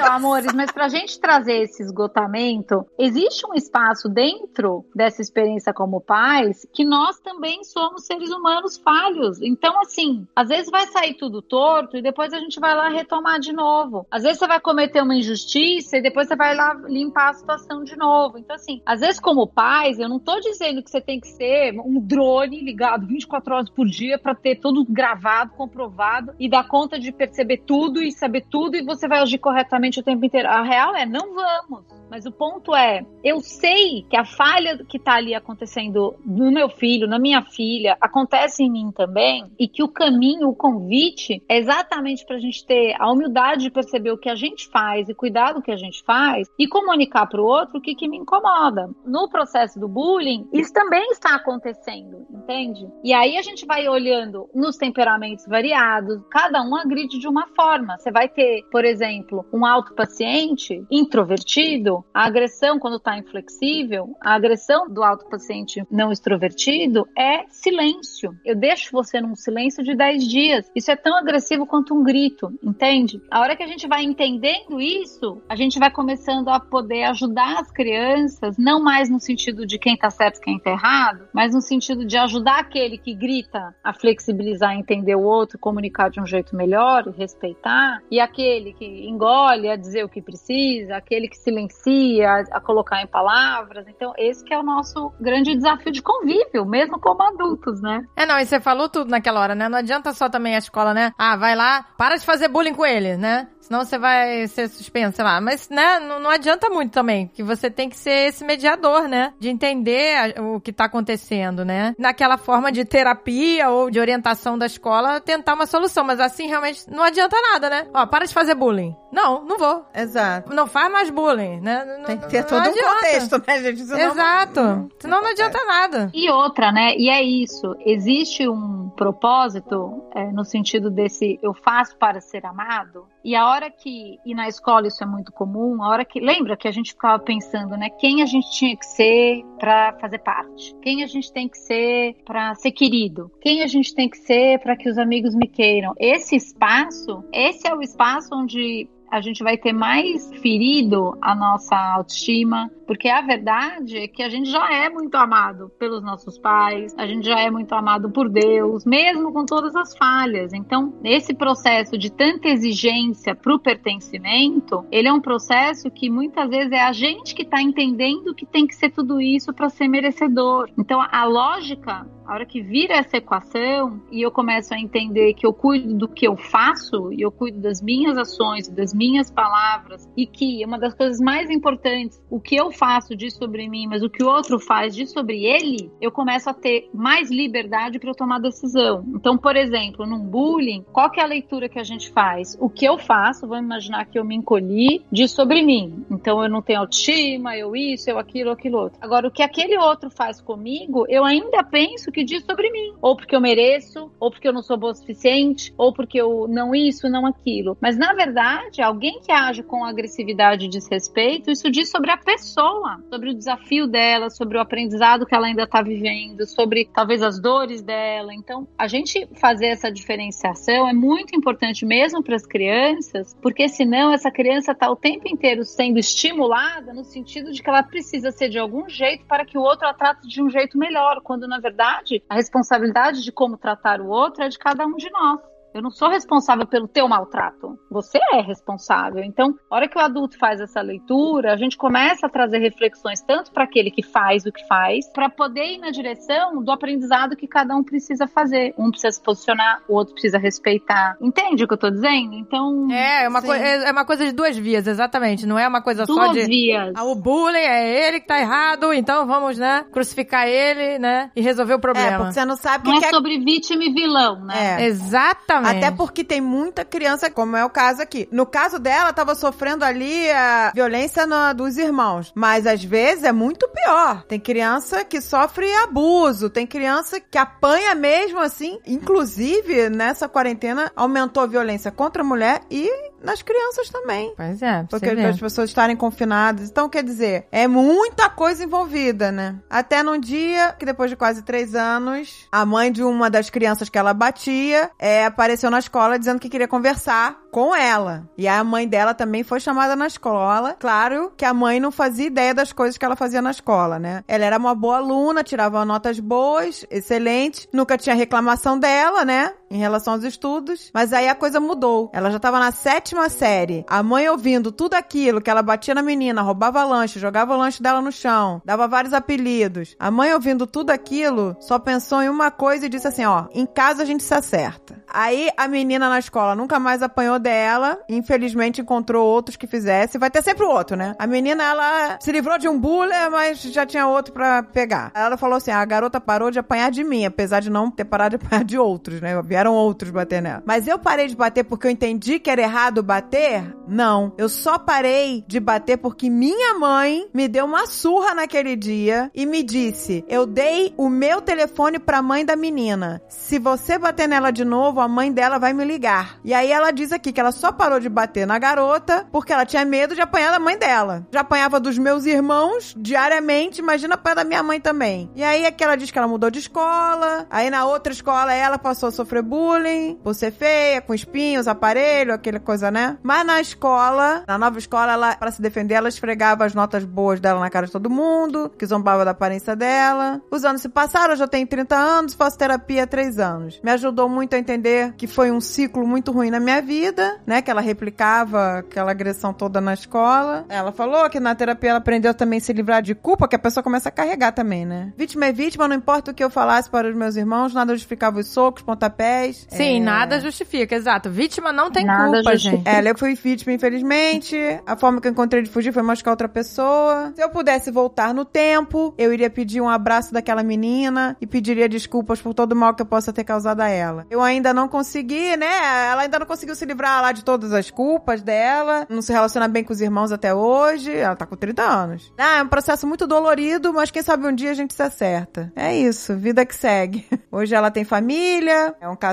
Então, amores, mas pra gente trazer esse esgotamento, existe um espaço dentro dessa experiência como pais que nós também somos seres humanos falhos. Então, assim, às vezes vai sair tudo torto e depois a gente vai lá retomar de novo. Às vezes você vai cometer uma injustiça e depois você vai lá limpar a situação de novo. Então, assim, às vezes como pais, eu não tô dizendo que você tem que ser um drone ligado 24 horas por dia pra ter tudo gravado, comprovado e dar conta de perceber tudo e saber tudo e você vai agir corretamente o tempo inteiro. A real é, não vamos. Mas o ponto é, eu sei que a falha que tá ali acontecendo no meu filho, na minha filha, acontece em mim também, e que o caminho, o convite, é exatamente pra gente ter a humildade de perceber o que a gente faz e cuidar do que a gente faz e comunicar pro outro o que, que me incomoda. No processo do bullying, isso também está acontecendo, entende? E aí a gente vai olhando nos temperamentos variados, cada um agride de uma forma. Você vai ter, por exemplo, um alto paciente introvertido, a agressão quando está inflexível, a agressão do alto paciente não extrovertido é silêncio. Eu deixo você num silêncio de 10 dias. Isso é tão agressivo quanto um grito, entende? A hora que a gente vai entendendo isso, a gente vai começando a poder ajudar as crianças, não mais no sentido de quem tá certo e quem tá errado, mas no sentido de ajudar aquele que grita a flexibilizar, entender o outro, comunicar de um jeito melhor respeitar, e aquele que engole a dizer o que precisa, aquele que silencia a, colocar em palavras. Então, esse que é o nosso grande desafio de convívio, mesmo como adultos, né? É, não, e você falou tudo naquela hora, né? Não adianta só também a escola, né? Ah, vai lá, para de fazer bullying com ele, né? Senão você vai ser suspenso, sei lá. Mas, né, não, não adianta muito também, que você tem que ser esse mediador, né? De entender a- o que tá acontecendo, né? Naquela forma de terapia ou de orientação da escola, tentar uma solução. Mas assim, realmente, não adianta nada, né? Ó, para de fazer bullying. Não, não vou. Exato. Não faz mais bullying, né? Não- Tem que ter não todo um contexto, né, gente? Senão- Exato. Senão não adianta nada. E outra, né? E é isso. Existe um propósito é, no sentido desse eu faço para ser amado. E a hora que, e na escola isso é muito comum, a hora que, lembra que a gente ficava pensando, né? Quem a gente tinha que ser para fazer parte? Quem a gente tem que ser para ser querido? Quem a gente tem que ser para que os amigos me queiram? Esse espaço, esse é o espaço onde a gente vai ter mais ferido a nossa autoestima, porque a verdade é que a gente já é muito amado pelos nossos pais, a gente já é muito amado por Deus, mesmo com todas as falhas. Então, esse processo de tanta exigência para o pertencimento, ele é um processo que muitas vezes é a gente que está entendendo que tem que ser tudo isso para ser merecedor. Então, a lógica a hora que vira essa equação e eu começo a entender que eu cuido do que eu faço e eu cuido das minhas ações, das minhas palavras e que uma das coisas mais importantes, o que eu faço diz sobre mim, mas o que o outro faz diz sobre ele, eu começo a ter mais liberdade para eu tomar decisão. Então, por exemplo, num bullying, qual que é a leitura que a gente faz? O que eu faço, vamos imaginar que eu me encolhi, diz sobre mim. Então eu não tenho autoestima, eu isso, eu aquilo, aquilo outro. Agora, o que aquele outro faz comigo, eu ainda penso que diz sobre mim. Ou porque eu mereço, ou porque eu não sou boa o suficiente, ou porque eu não isso, não aquilo. Mas na verdade, alguém que age com agressividade e desrespeito, isso diz sobre a pessoa, sobre o desafio dela, sobre o aprendizado que ela ainda está vivendo, sobre talvez as dores dela. Então, a gente fazer essa diferenciação é muito importante mesmo para as crianças, porque senão essa criança está o tempo inteiro sendo estimulada no sentido de que ela precisa ser de algum jeito para que o outro a trate de um jeito melhor, quando na verdade a responsabilidade de como tratar o outro é de cada um de nós. Eu não sou responsável pelo teu maltrato. Você é responsável. Então, a hora que o adulto faz essa leitura, a gente começa a trazer reflexões tanto para aquele que faz o que faz, para poder ir na direção do aprendizado que cada um precisa fazer. Um precisa se posicionar, o outro precisa respeitar. Entende o que eu tô dizendo? Então. É, é uma, co é, é uma coisa de duas vias, exatamente. Não é uma coisa duas só de. vias. Ah, o bullying é ele que tá errado, então vamos, né, crucificar ele, né, e resolver o É, problema. porque você não sabe o Não que é é sobre vítima e vilão, né? É. Exatamente. Até porque tem muita criança, como é o caso aqui. No caso dela, tava sofrendo ali a violência na- dos irmãos. Mas às vezes é muito pior. Tem criança que sofre abuso, tem criança que apanha mesmo assim. Inclusive, nessa quarentena, aumentou a violência contra a mulher e nas crianças também. Pois é, Porque as pessoas estarem confinadas. Então, quer dizer, é muita coisa envolvida, né? Até num dia que, depois de quase três anos, a mãe de uma das crianças que ela batia é, apareceu na escola dizendo que queria conversar com ela. E a mãe dela também foi chamada na escola. Claro que a mãe não fazia ideia das coisas que ela fazia na escola, né? Ela era uma boa aluna, tirava notas boas, excelentes, nunca tinha reclamação dela, né? Em relação aos estudos. Mas aí a coisa mudou. Ela já tava na sétima série. A mãe ouvindo tudo aquilo que ela batia na menina, roubava lanche, jogava o lanche dela no chão, dava vários apelidos. A mãe ouvindo tudo aquilo, só pensou em uma coisa e disse assim, ó, em casa a gente se acerta. Aí a menina na escola nunca mais apanhou dela, infelizmente encontrou outros que fizessem. Vai ter sempre o outro, né? A menina, ela se livrou de um bullying, mas já tinha outro pra pegar. Ela falou assim, a garota parou de apanhar de mim, apesar de não ter parado de apanhar de outros, né? Vieram outros bater nela. Mas eu parei de bater porque eu entendi que era errado bater? Não. Eu só parei de bater porque minha mãe me deu uma surra naquele dia e me disse: Eu dei o meu telefone pra mãe da menina. Se você bater nela de novo, a mãe dela vai me ligar. E aí ela diz aqui que ela só parou de bater na garota porque ela tinha medo de apanhar da mãe dela. Já apanhava dos meus irmãos diariamente, imagina apanhar da minha mãe também. E aí que ela diz que ela mudou de escola. Aí na outra escola ela passou a sofrer bullying por ser feia, com espinhos, aparelho, aquela coisa, né? Mas na escola, na nova escola, ela, para se defender, ela esfregava as notas boas dela na cara de todo mundo, que zombava da aparência dela. Os anos se passaram, eu já tenho 30 anos, faço terapia há 3 anos. Me ajudou muito a entender que foi um ciclo muito ruim na minha vida, né? Que ela replicava aquela agressão toda na escola. Ela falou que na terapia ela aprendeu também a se livrar de culpa, que a pessoa começa a carregar também, né? Vítima é vítima, não importa o que eu falasse para os meus irmãos, nada justificava os socos, pontapés. Sim, É, nada justifica, exato. Vítima não tem Nada culpa, justifica. gente. ela, eu fui vítima, infelizmente. A forma que eu encontrei de fugir foi machucar outra pessoa. Se eu pudesse voltar no tempo, eu iria pedir um abraço daquela menina e pediria desculpas por todo o mal que eu possa ter causado a ela. Eu ainda não consegui, né? Ela ainda não conseguiu se livrar lá de todas as culpas dela. Não se relaciona bem com os irmãos até hoje. Ela tá com 30 anos. Ah, é um processo muito dolorido, mas quem sabe um dia a gente se acerta. É isso, vida que segue. Hoje ela tem família, é um casal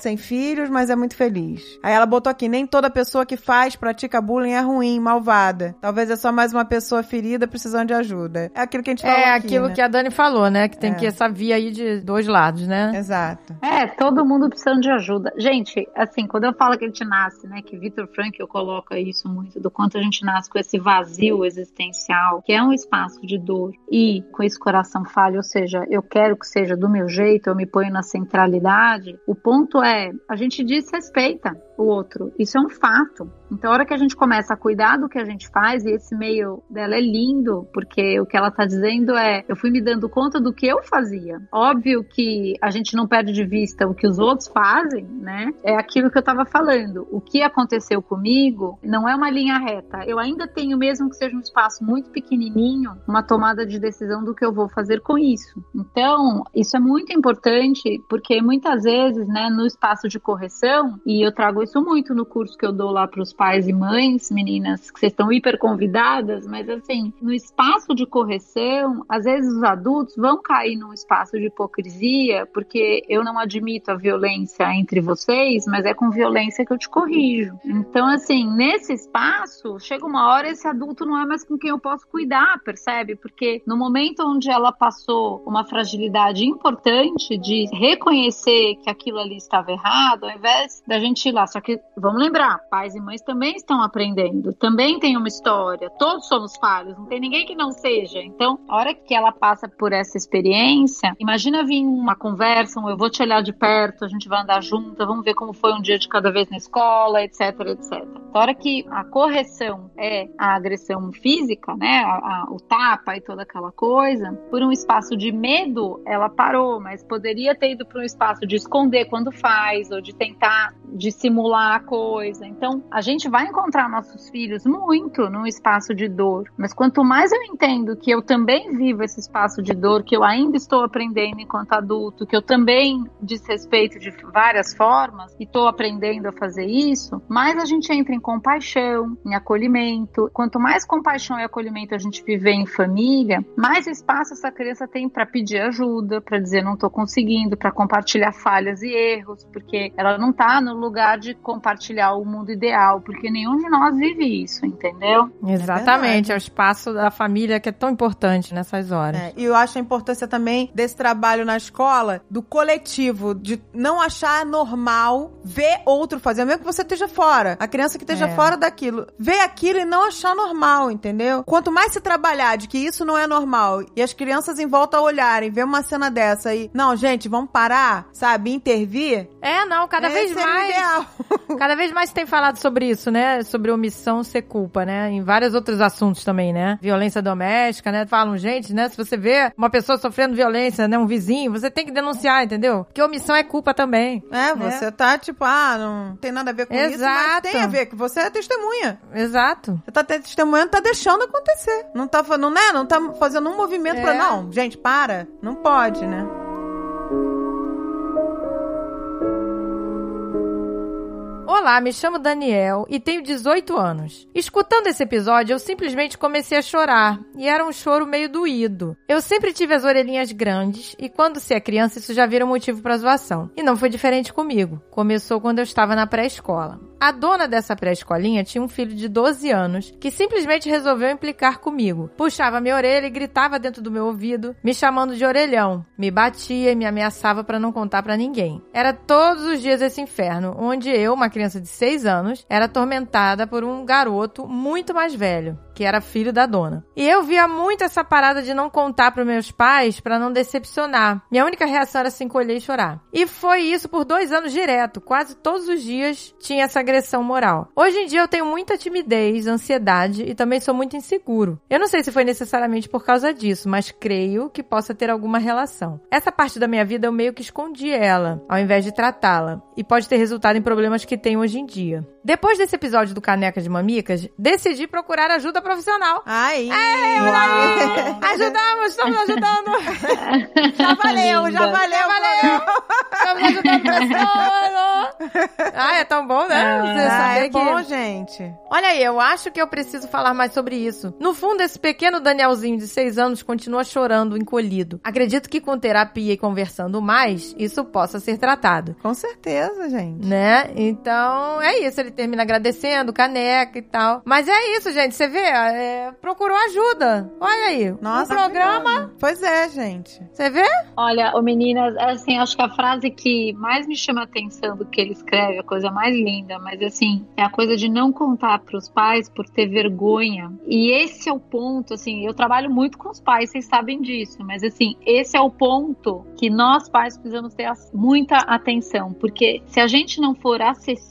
sem filhos, mas é muito feliz. Aí ela botou aqui: nem toda pessoa que faz, pratica bullying é ruim, malvada. Talvez é só mais uma pessoa ferida precisando de ajuda. É aquilo que a gente falou É aqui, aquilo né? que a Dani falou, né? Que tem É. que essa via aí de dois lados, né? Exato. É, todo mundo precisando de ajuda. Gente, assim, quando eu falo que a gente nasce, né, que Victor Frankl coloca isso muito, do quanto a gente nasce com esse vazio existencial, que é um espaço de dor, e com esse coração falho, ou seja, eu quero que seja do meu jeito, eu me ponho na centralidade, o ponto é, a gente desrespeita. O outro. Isso é um fato. Então, a hora que a gente começa a cuidar do que a gente faz, e esse meio dela é lindo, porque o que ela tá dizendo é: eu fui me dando conta do que eu fazia. Óbvio que a gente não perde de vista o que os outros fazem, né? É aquilo que eu tava falando. O que aconteceu comigo não é uma linha reta. Eu ainda tenho, mesmo que seja um espaço muito pequenininho, uma tomada de decisão do que eu vou fazer com isso. Então, isso é muito importante, porque muitas vezes, né, no espaço de correção, e eu trago isso muito no curso que eu dou lá para os pais e mães, meninas, que vocês estão hiper convidadas, mas assim, no espaço de correção, às vezes os adultos vão cair num espaço de hipocrisia, porque eu não admito a violência entre vocês, mas é com violência que eu te corrijo. Então, assim, nesse espaço, chega uma hora esse adulto não é mais com quem eu posso cuidar, percebe? Porque no momento onde ela passou uma fragilidade importante de reconhecer que aquilo ali estava errado, ao invés da gente ir lá, só que vamos lembrar, pais e mães também estão aprendendo, também tem uma história, todos somos falhos, não tem ninguém que não seja. Então, a hora que ela passa por essa experiência, imagina vir uma conversa, um eu vou te olhar de perto, a gente vai andar junto, vamos ver como foi um dia de cada vez na escola, etc, etc. A hora que a correção é a agressão física, né, a, a, o tapa e toda aquela coisa, por um espaço de medo, ela parou, mas poderia ter ido para um espaço de esconder quando faz, ou de tentar dissimular a coisa. Então, a gente vai encontrar nossos filhos muito num espaço de dor, mas quanto mais eu entendo que eu também vivo esse espaço de dor, que eu ainda estou aprendendo enquanto adulto, que eu também desrespeito de várias formas e estou aprendendo a fazer isso, mais a gente entra em compaixão, em acolhimento. Quanto mais compaixão e acolhimento a gente viver em família, mais espaço essa criança tem para pedir ajuda, para dizer não estou conseguindo, para compartilhar falhas e erros, porque ela não está no lugar de compartilhar o mundo ideal, porque nenhum de nós vive isso, entendeu? Exatamente, é, é o espaço da família que é tão importante nessas horas. É, e eu acho a importância também desse trabalho na escola, do coletivo, de não achar normal ver outro fazer, mesmo que você esteja fora. A criança que esteja É. fora daquilo. Ver aquilo e não achar normal, entendeu? Quanto mais se trabalhar de que isso não é normal e as crianças em volta olharem, ver uma cena dessa e, não, gente, vamos parar, sabe? Intervir. É, não, cada esse vez o mais. ideal. Cada vez mais tem falado sobre isso, né? Sobre omissão ser culpa, né? Em vários outros assuntos também, né? Violência doméstica, né? Falam, gente, né? Se você vê uma pessoa sofrendo violência, né? Um vizinho, você tem que denunciar, entendeu? Porque omissão é culpa também. É, né? você tá tipo, ah, não tem nada a ver com isso, mas Exato. tem a ver, que você é testemunha. Exato. Você tá testemunhando, tá deixando acontecer. Não tá, não, né? não tá fazendo um movimento É. pra. Não, gente, para. Não pode, né? Olá, me chamo Daniel e tenho 18 anos. Escutando esse episódio, eu simplesmente comecei a chorar, e era um choro meio doído. Eu sempre tive as orelhinhas grandes, e quando se é criança, isso já vira um motivo para zoação. E não foi diferente comigo. Começou quando eu estava na pré-escola. A dona dessa pré-escolinha tinha um filho de 12 anos que simplesmente resolveu implicar comigo. Puxava minha orelha e gritava dentro do meu ouvido, me chamando de orelhão. Me batia e me ameaçava para não contar para ninguém. Era todos os dias esse inferno, onde eu, uma criança de 6 anos, era atormentada por um garoto muito mais velho, que era filho da dona. E eu via muito essa parada de não contar para meus pais para não decepcionar. Minha única reação era se encolher e chorar. E foi isso por dois anos direto. Quase todos os dias tinha essa agressão moral. Hoje em dia eu tenho muita timidez, ansiedade e também sou muito inseguro. Eu não sei se foi necessariamente por causa disso, mas creio que possa ter alguma relação. Essa parte da minha vida eu meio que escondi ela, ao invés de tratá-la, e pode ter resultado em problemas que tenho hoje em dia. Depois desse episódio do Caneca de Mamicas, decidi procurar ajuda profissional. Aí. Uau. Ajudamos, estamos ajudando. Já valeu, já valeu. Já valeu. Estamos ajudando pessoas. Ah, é tão bom, né? Você Ah, é bom, que... gente. Olha aí, eu acho que eu preciso falar mais sobre isso. No fundo, esse pequeno Danielzinho de 6 anos continua chorando, encolhido. Acredito que com terapia e conversando mais, isso possa ser tratado. Com certeza, gente. Né? Então, é isso. Ele termina agradecendo, caneca e tal. Mas é isso, gente. Você vê, é, procurou ajuda. Olha aí. Nossa, um programa. Pois é, gente. Você vê? Olha, ô meninas, assim, acho que a frase que mais me chama a atenção do que ele escreve, a coisa mais linda, mas assim, é a coisa de não contar para os pais por ter vergonha. E esse é o ponto, assim, eu trabalho muito com os pais, vocês sabem disso, mas assim, esse é o ponto que nós pais precisamos ter muita atenção, porque se a gente não for acessível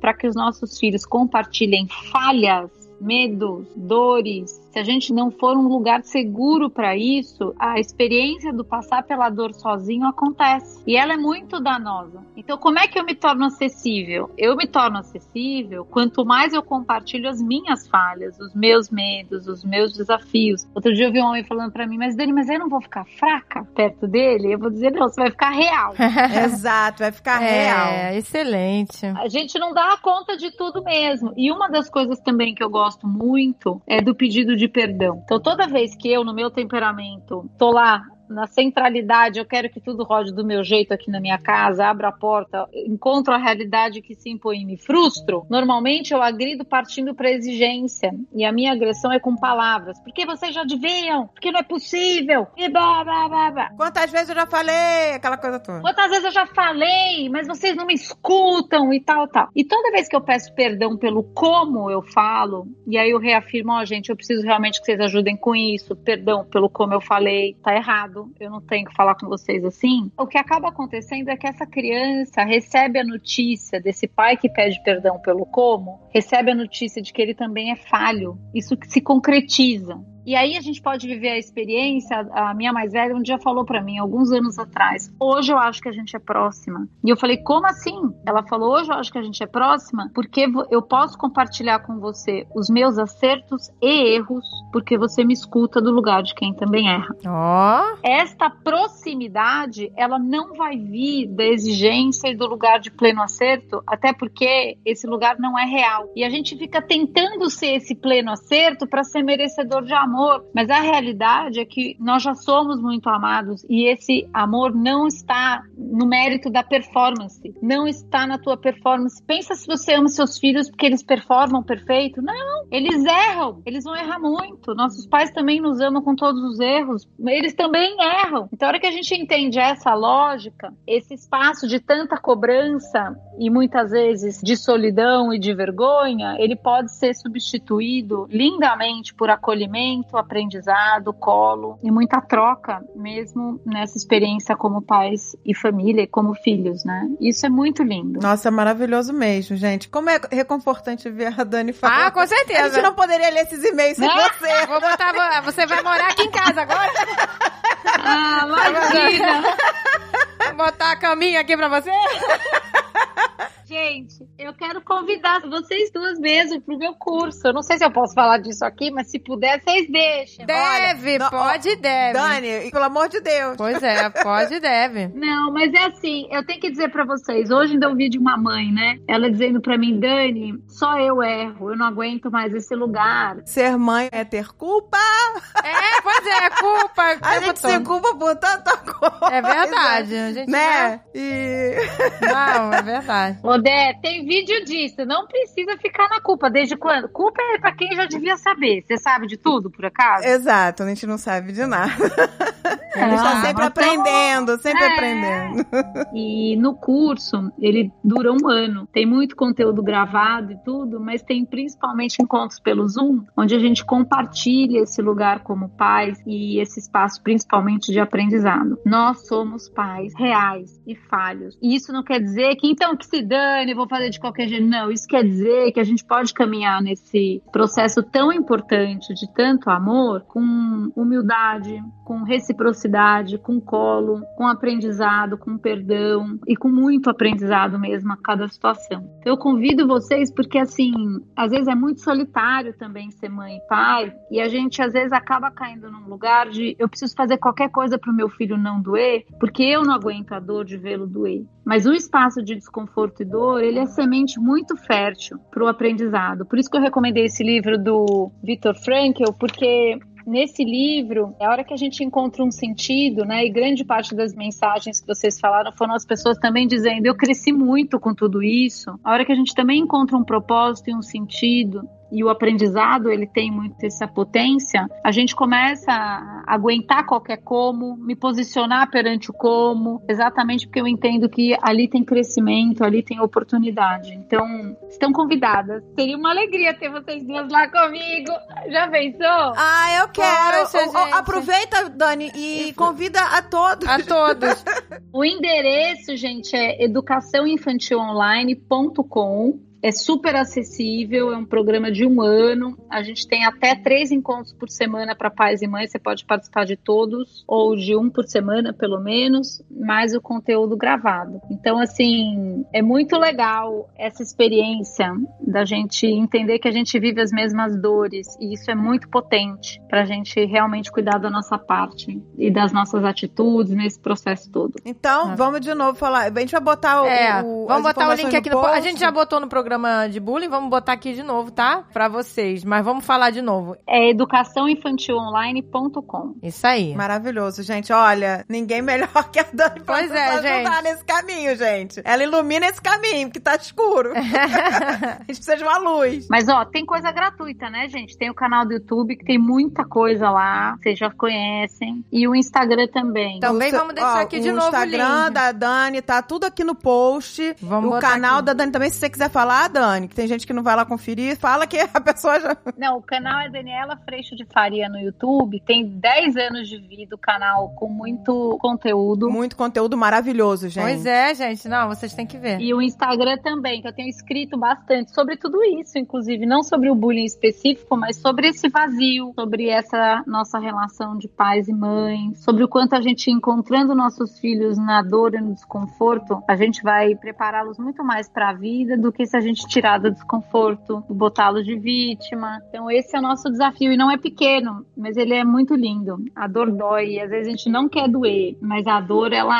para que os nossos filhos compartilhem falhas, medos, dores, se a gente não for um lugar seguro para isso, a experiência do passar pela dor sozinho acontece. E ela é muito danosa. Então, como é que eu me torno acessível? Eu me torno acessível quanto mais eu compartilho as minhas falhas, os meus medos, os meus desafios. Outro dia eu vi um homem falando para mim, mas Dani, mas eu não vou ficar fraca perto dele? Eu vou dizer, não, você vai ficar real. Exato, vai ficar é, real. É, excelente. A gente não dá conta de tudo mesmo. E uma das coisas também que eu gosto muito é do pedido de de perdão. Então, toda vez que eu, no meu temperamento, tô lá na centralidade, eu quero que tudo rode do meu jeito aqui na minha casa, abro a porta, encontro a realidade que se impõe e me frustro, normalmente eu agrido partindo para exigência. E a minha agressão é com palavras. Porque vocês já deviam, porque não é possível. E blá, blá, blá, blá. Quantas vezes eu já falei aquela coisa toda? Quantas vezes eu já falei, mas vocês não me escutam e tal, tal. E toda vez que eu peço perdão pelo como eu falo, e aí eu reafirmo, ó, oh, gente, eu preciso realmente que vocês ajudem com isso, perdão pelo como eu falei, tá errado eu não tenho que falar com vocês assim. O que acaba acontecendo é que essa criança recebe a notícia desse pai que pede perdão pelo como, recebe a notícia de que ele também é falho. Isso se concretiza. E aí a gente pode viver a experiência. A minha mais velha um dia falou para mim, alguns anos atrás: Hoje eu acho que a gente é próxima. E eu falei: Como assim? Ela falou: Hoje eu acho que a gente é próxima porque eu posso compartilhar com você os meus acertos e erros, porque você me escuta do lugar de quem também erra. Oh. Esta proximidade, ela não vai vir da exigência e do lugar de pleno acerto, até porque esse lugar não é real. E a gente fica tentando ser esse pleno acerto para ser merecedor de amor amor, mas a realidade é que nós já somos muito amados e esse amor não está no mérito da performance, não está na tua performance. Pensa se você ama seus filhos porque eles performam perfeito. Não, eles erram, eles vão errar muito. Nossos pais também nos amam com todos os erros, eles também erram. Então, a hora que a gente entende essa lógica, esse espaço de tanta cobrança e muitas vezes de solidão e de vergonha, ele pode ser substituído lindamente por acolhimento muito aprendizado, colo e muita troca mesmo nessa experiência como pais e família e como filhos, né? Isso é muito lindo. Nossa, maravilhoso mesmo, gente. Como é reconfortante ver a Dani falar. Ah, com certeza. A gente não poderia ler esses e-mails sem você. Vou botar, você vai morar aqui em casa agora? Ah, imagina. Vou botar a caminha aqui pra você? Gente, eu quero convidar vocês duas mesmo pro meu curso. Eu não sei se eu posso falar disso aqui, mas se puder, vocês deixem. Deve, Olha, pode e deve. Dani, pelo amor de Deus. Pois é, pode e deve. Não, mas é assim, eu tenho que dizer para vocês, hoje ainda ouvi de uma mãe, né? Ela dizendo para mim, Dani, só eu erro, eu não aguento mais esse lugar. Ser mãe é ter culpa. É, pois é, culpa. A gente se culpa por tanta coisa. É verdade. A gente né? E... Não, é verdade. Odé, tem vídeo disso. Não precisa ficar na culpa. Desde quando? Culpa é pra quem já devia saber. Você sabe de tudo, por acaso? Exato, a gente não sabe de nada. a gente tá sempre então... aprendendo, sempre é. aprendendo. E no curso, ele dura um ano. Tem muito conteúdo gravado e tudo, mas tem principalmente encontros pelo Zoom, onde a gente compartilha esse lugar como pais e esse espaço principalmente de aprendizado. Nós somos pais reais e falhos. E isso não quer dizer que então que se dane, vou fazer de qualquer jeito. Não, isso quer dizer que a gente pode caminhar nesse processo tão importante de tanto amor com humildade, com reciprocidade, com colo, com aprendizado, com perdão e com muito aprendizado mesmo a cada situação. Então, eu convido vocês porque assim, às vezes é muito solitário também ser mãe e pai e a gente às vezes acaba caindo num lugar de eu preciso fazer qualquer coisa para o meu filho não doer, porque eu não aguento a dor de vê-lo doer. Mas o espaço de desconforto e dor, ele é semente muito fértil para o aprendizado. Por isso que eu recomendei esse livro do Viktor Frankl, porque nesse livro, é a hora que a gente encontra um sentido, né? E grande parte das mensagens que vocês falaram foram as pessoas também dizendo: eu cresci muito com tudo isso. A hora que a gente também encontra um propósito e um sentido, e o aprendizado ele tem muito essa potência, a gente começa a, aguentar qualquer como, me posicionar perante o como, exatamente porque eu entendo que ali tem crescimento, ali tem oportunidade. Então, estão convidadas. Seria uma alegria ter vocês duas lá comigo. Já pensou? Ah, eu quero. Poxa, O- o- gente. aproveita, Dani, e convida a todos. A todos. O endereço, gente, é educaçãoinfantilonline.com. É super acessível, é um programa de um ano. A gente tem até três encontros por semana para pais e mães. Você pode participar de todos, ou de um por semana, pelo menos, mais o conteúdo gravado. Então, assim, é muito legal essa experiência da gente entender que a gente vive as mesmas dores, e isso é muito potente para a gente realmente cuidar da nossa parte e das nossas atitudes nesse processo todo. Então, Ah. vamos de novo falar. A gente vai botar o. É, o- vamos botar o link aqui no. post. A gente já botou no programa de bullying, vamos botar aqui de novo, tá? Pra vocês. Mas vamos falar de novo. É educaçãoinfantilonline.com. Isso aí. Maravilhoso, gente. Olha, ninguém melhor que a Dani pra Pois é, ajudar gente. nesse caminho, gente. Ela ilumina esse caminho, que tá escuro. a gente precisa de uma luz. Mas ó, tem coisa gratuita, né, gente? Tem o canal do YouTube que tem muita coisa lá, vocês já conhecem, e o Instagram também. Também O- vamos deixar ó, aqui de o novo o Instagram link. da Dani, tá tudo aqui no post. Vamos o canal aqui. da Dani também, se você quiser falar, Dani, que tem gente que não vai lá conferir, fala que a pessoa já. Não, o canal é Daniela Freixo de Faria no YouTube, tem 10 anos de vida o canal com muito conteúdo. Muito conteúdo maravilhoso, gente. Pois é, gente. Não, vocês têm que ver. E o Instagram também, que eu tenho escrito bastante sobre tudo isso, inclusive, não sobre o bullying específico, mas sobre esse vazio, sobre essa nossa relação de pais e mães, sobre o quanto a gente encontrando nossos filhos na dor e no desconforto, a gente vai prepará-los muito mais para a vida do que se a gente tirar do desconforto, botá-los de vítima. Então, esse é o nosso desafio e não é pequeno, mas ele é muito lindo. A dor dói, e às vezes a gente não quer doer, mas a dor ela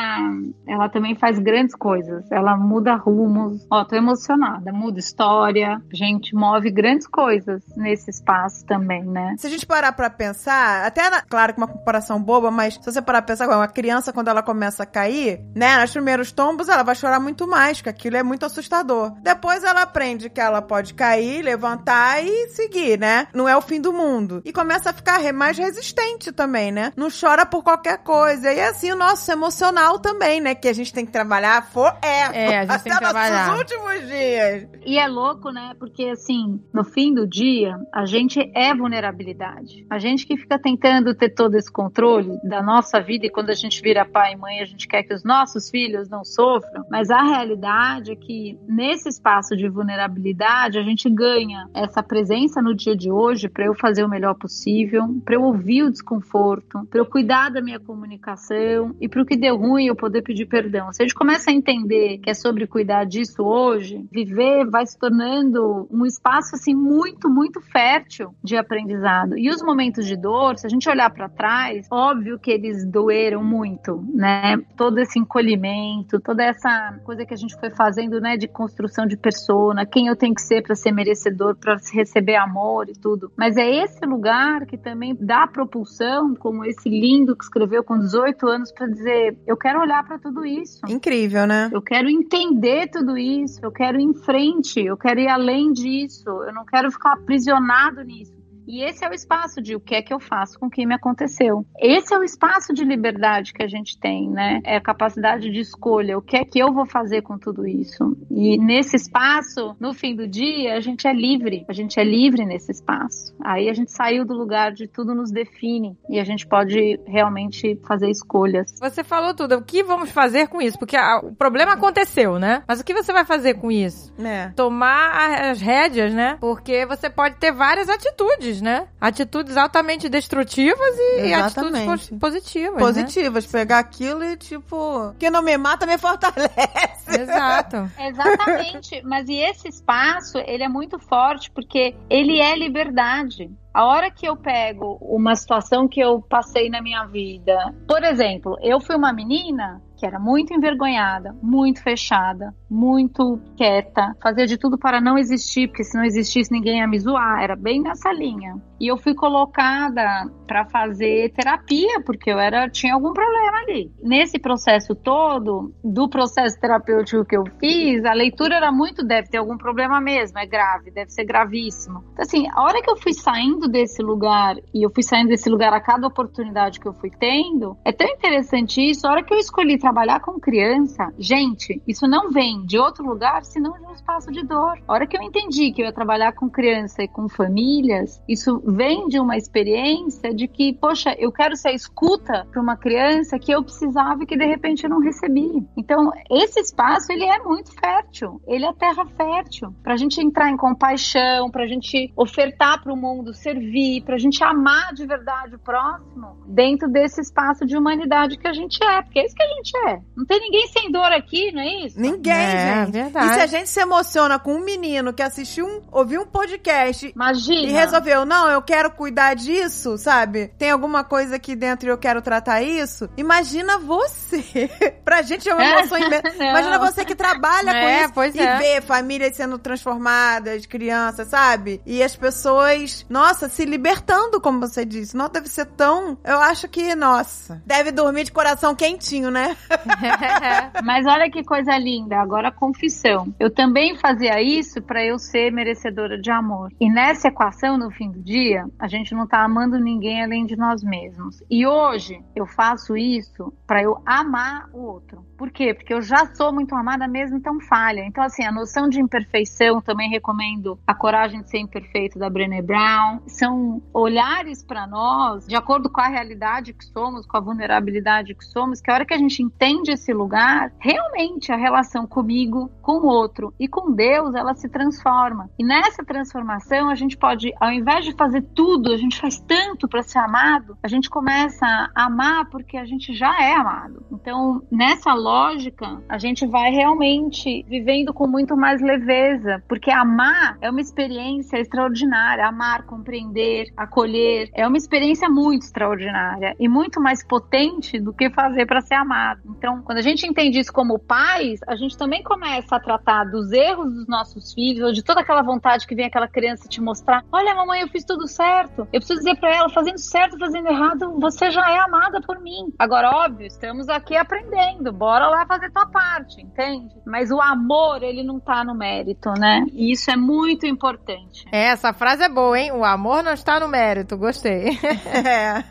ela também faz grandes coisas. Ela muda rumos. Ó, tô emocionada. Muda história. A gente move grandes coisas nesse espaço também, né? Se a gente parar pra pensar, até, na- claro que uma comparação boba, mas se você parar pra pensar, uma criança, quando ela começa a cair, né, nos primeiros tombos, ela vai chorar muito mais, que aquilo é muito assustador. Depois ela aprende que ela pode cair, levantar e seguir, né? Não é o fim do mundo. E começa a ficar mais resistente também, né? Não chora por qualquer coisa. E assim, o nosso emocional também, né? Que a gente tem que trabalhar forever. É, a gente tem que até trabalhar. nossos últimos dias. E é louco, né? Porque assim, no fim do dia, a gente é vulnerabilidade. A gente que fica tentando ter todo esse controle da nossa vida e quando a gente vira pai e mãe, a gente quer que os nossos filhos não sofram, mas a realidade é que nesse espaço de vulnerabilidade, a gente ganha essa presença no dia de hoje para eu fazer o melhor possível, para eu ouvir o desconforto, para eu cuidar da minha comunicação e para o que deu ruim eu poder pedir perdão. Se a gente começa a entender que é sobre cuidar disso hoje, viver vai se tornando um espaço assim muito, muito fértil de aprendizado. E os momentos de dor, se a gente olhar para trás, óbvio que eles doeram muito, né? Todo esse encolhimento, toda essa coisa que a gente foi fazendo, né, de construção de persona, quem eu tenho que ser para ser merecedor, para receber amor e tudo. Mas é esse lugar que também dá propulsão, como esse lindo que escreveu com 18 anos para dizer, eu quero olhar para tudo isso. Incrível, né? Eu quero entender tudo isso, eu quero ir em frente, eu quero ir além disso, eu não quero ficar aprisionado nisso. E esse é o espaço de o que é que eu faço com o que me aconteceu. Esse é o espaço de liberdade que a gente tem, né? É a capacidade de escolha. O que é que eu vou fazer com tudo isso? E nesse espaço, no fim do dia, a gente é livre. A gente é livre nesse espaço. Aí a gente saiu do lugar de tudo nos define e a gente pode realmente fazer escolhas. Você falou tudo. O que vamos fazer com isso? Porque ah, o problema aconteceu, né? Mas o que você vai fazer com isso? É. Tomar a- as rédeas, né? Porque você pode ter várias atitudes, né? Atitudes altamente destrutivas e atitudes Exatamente. pos- positivas. né? Positivas, pegar aquilo e tipo, que não me mata me fortalece. Exato. Exatamente. Mas e esse espaço, ele é muito forte porque ele é liberdade. A hora que eu pego uma situação que eu passei na minha vida, por exemplo, eu fui uma menina que era muito envergonhada, muito fechada, muito quieta, fazia de tudo para não existir, porque se não existisse ninguém ia me zoar, era bem nessa linha. E eu fui colocada para fazer terapia, porque eu era tinha algum problema ali. Nesse processo todo, do processo terapêutico que eu fiz, a leitura era muito deve ter algum problema mesmo, é grave, deve ser gravíssimo. Então, assim, a hora que eu fui saindo desse lugar e eu fui saindo desse lugar a cada oportunidade que eu fui tendo, é tão interessante isso. A hora que eu escolhi trabalhar com criança, gente, isso não vem de outro lugar senão de um espaço de dor. A hora que eu entendi que eu ia trabalhar com criança e com famílias, isso vem de uma experiência de que, poxa, eu quero ser escuta para uma criança que eu precisava e que de repente eu não recebi. Então, esse espaço ele é muito fértil, ele é terra fértil para a gente entrar em compaixão, para a gente ofertar para o mundo, servir, para a gente amar de verdade o próximo dentro desse espaço de humanidade que a gente é, porque é isso que a gente é. Não tem ninguém sem dor aqui, não é isso? Ninguém, É, gente. verdade. E se a gente se emociona com um menino que assistiu um, ouviu um podcast Imagina. e resolveu, não, eu quero cuidar disso, sabe? Tem alguma coisa aqui dentro e eu quero tratar isso. Imagina você. pra gente é uma emoção imensa. Imagina você que trabalha com É, isso pois e é. vê famílias sendo transformadas, crianças, sabe? E as pessoas, nossa, se libertando, como você disse. Não deve ser tão. Eu acho que, nossa, deve dormir de coração quentinho, né? Mas olha que coisa linda, agora confissão. Eu também fazia isso para eu ser merecedora de amor. E nessa equação, no fim do dia, a gente não tá amando ninguém além de nós mesmos. E hoje eu faço isso para eu amar o outro. Por quê? Porque eu já sou muito amada mesmo, então falha. Então, assim, a noção de imperfeição, também recomendo A Coragem de Ser Imperfeito, da Brené Brown. São olhares para nós, de acordo com a realidade que somos, com a vulnerabilidade que somos, que a hora que a gente entende esse lugar, realmente a relação comigo, com o outro e com Deus, ela se transforma. E nessa transformação, a gente pode, ao invés de fazer tudo, a gente faz tanto para ser amado, a gente começa a amar porque a gente já é amado. Então, nessa lógica, a gente vai realmente vivendo com muito mais leveza, porque amar é uma experiência extraordinária. Amar, compreender, acolher, é uma experiência muito extraordinária e muito mais potente do que fazer para ser amado. Então, quando a gente entende isso como pais, a gente também começa a tratar dos erros dos nossos filhos, ou de toda aquela vontade que vem aquela criança te mostrar: olha, mamãe, eu fiz tudo certo. Eu preciso dizer para ela, fazendo certo, fazendo errado, você já é amada por mim. Agora, óbvio, estamos aqui aprendendo, bora lá fazer tua parte, entende? Mas o amor, ele não tá no mérito, né? E isso é muito importante. É, essa frase é boa, hein? O amor não está no mérito. Gostei. É.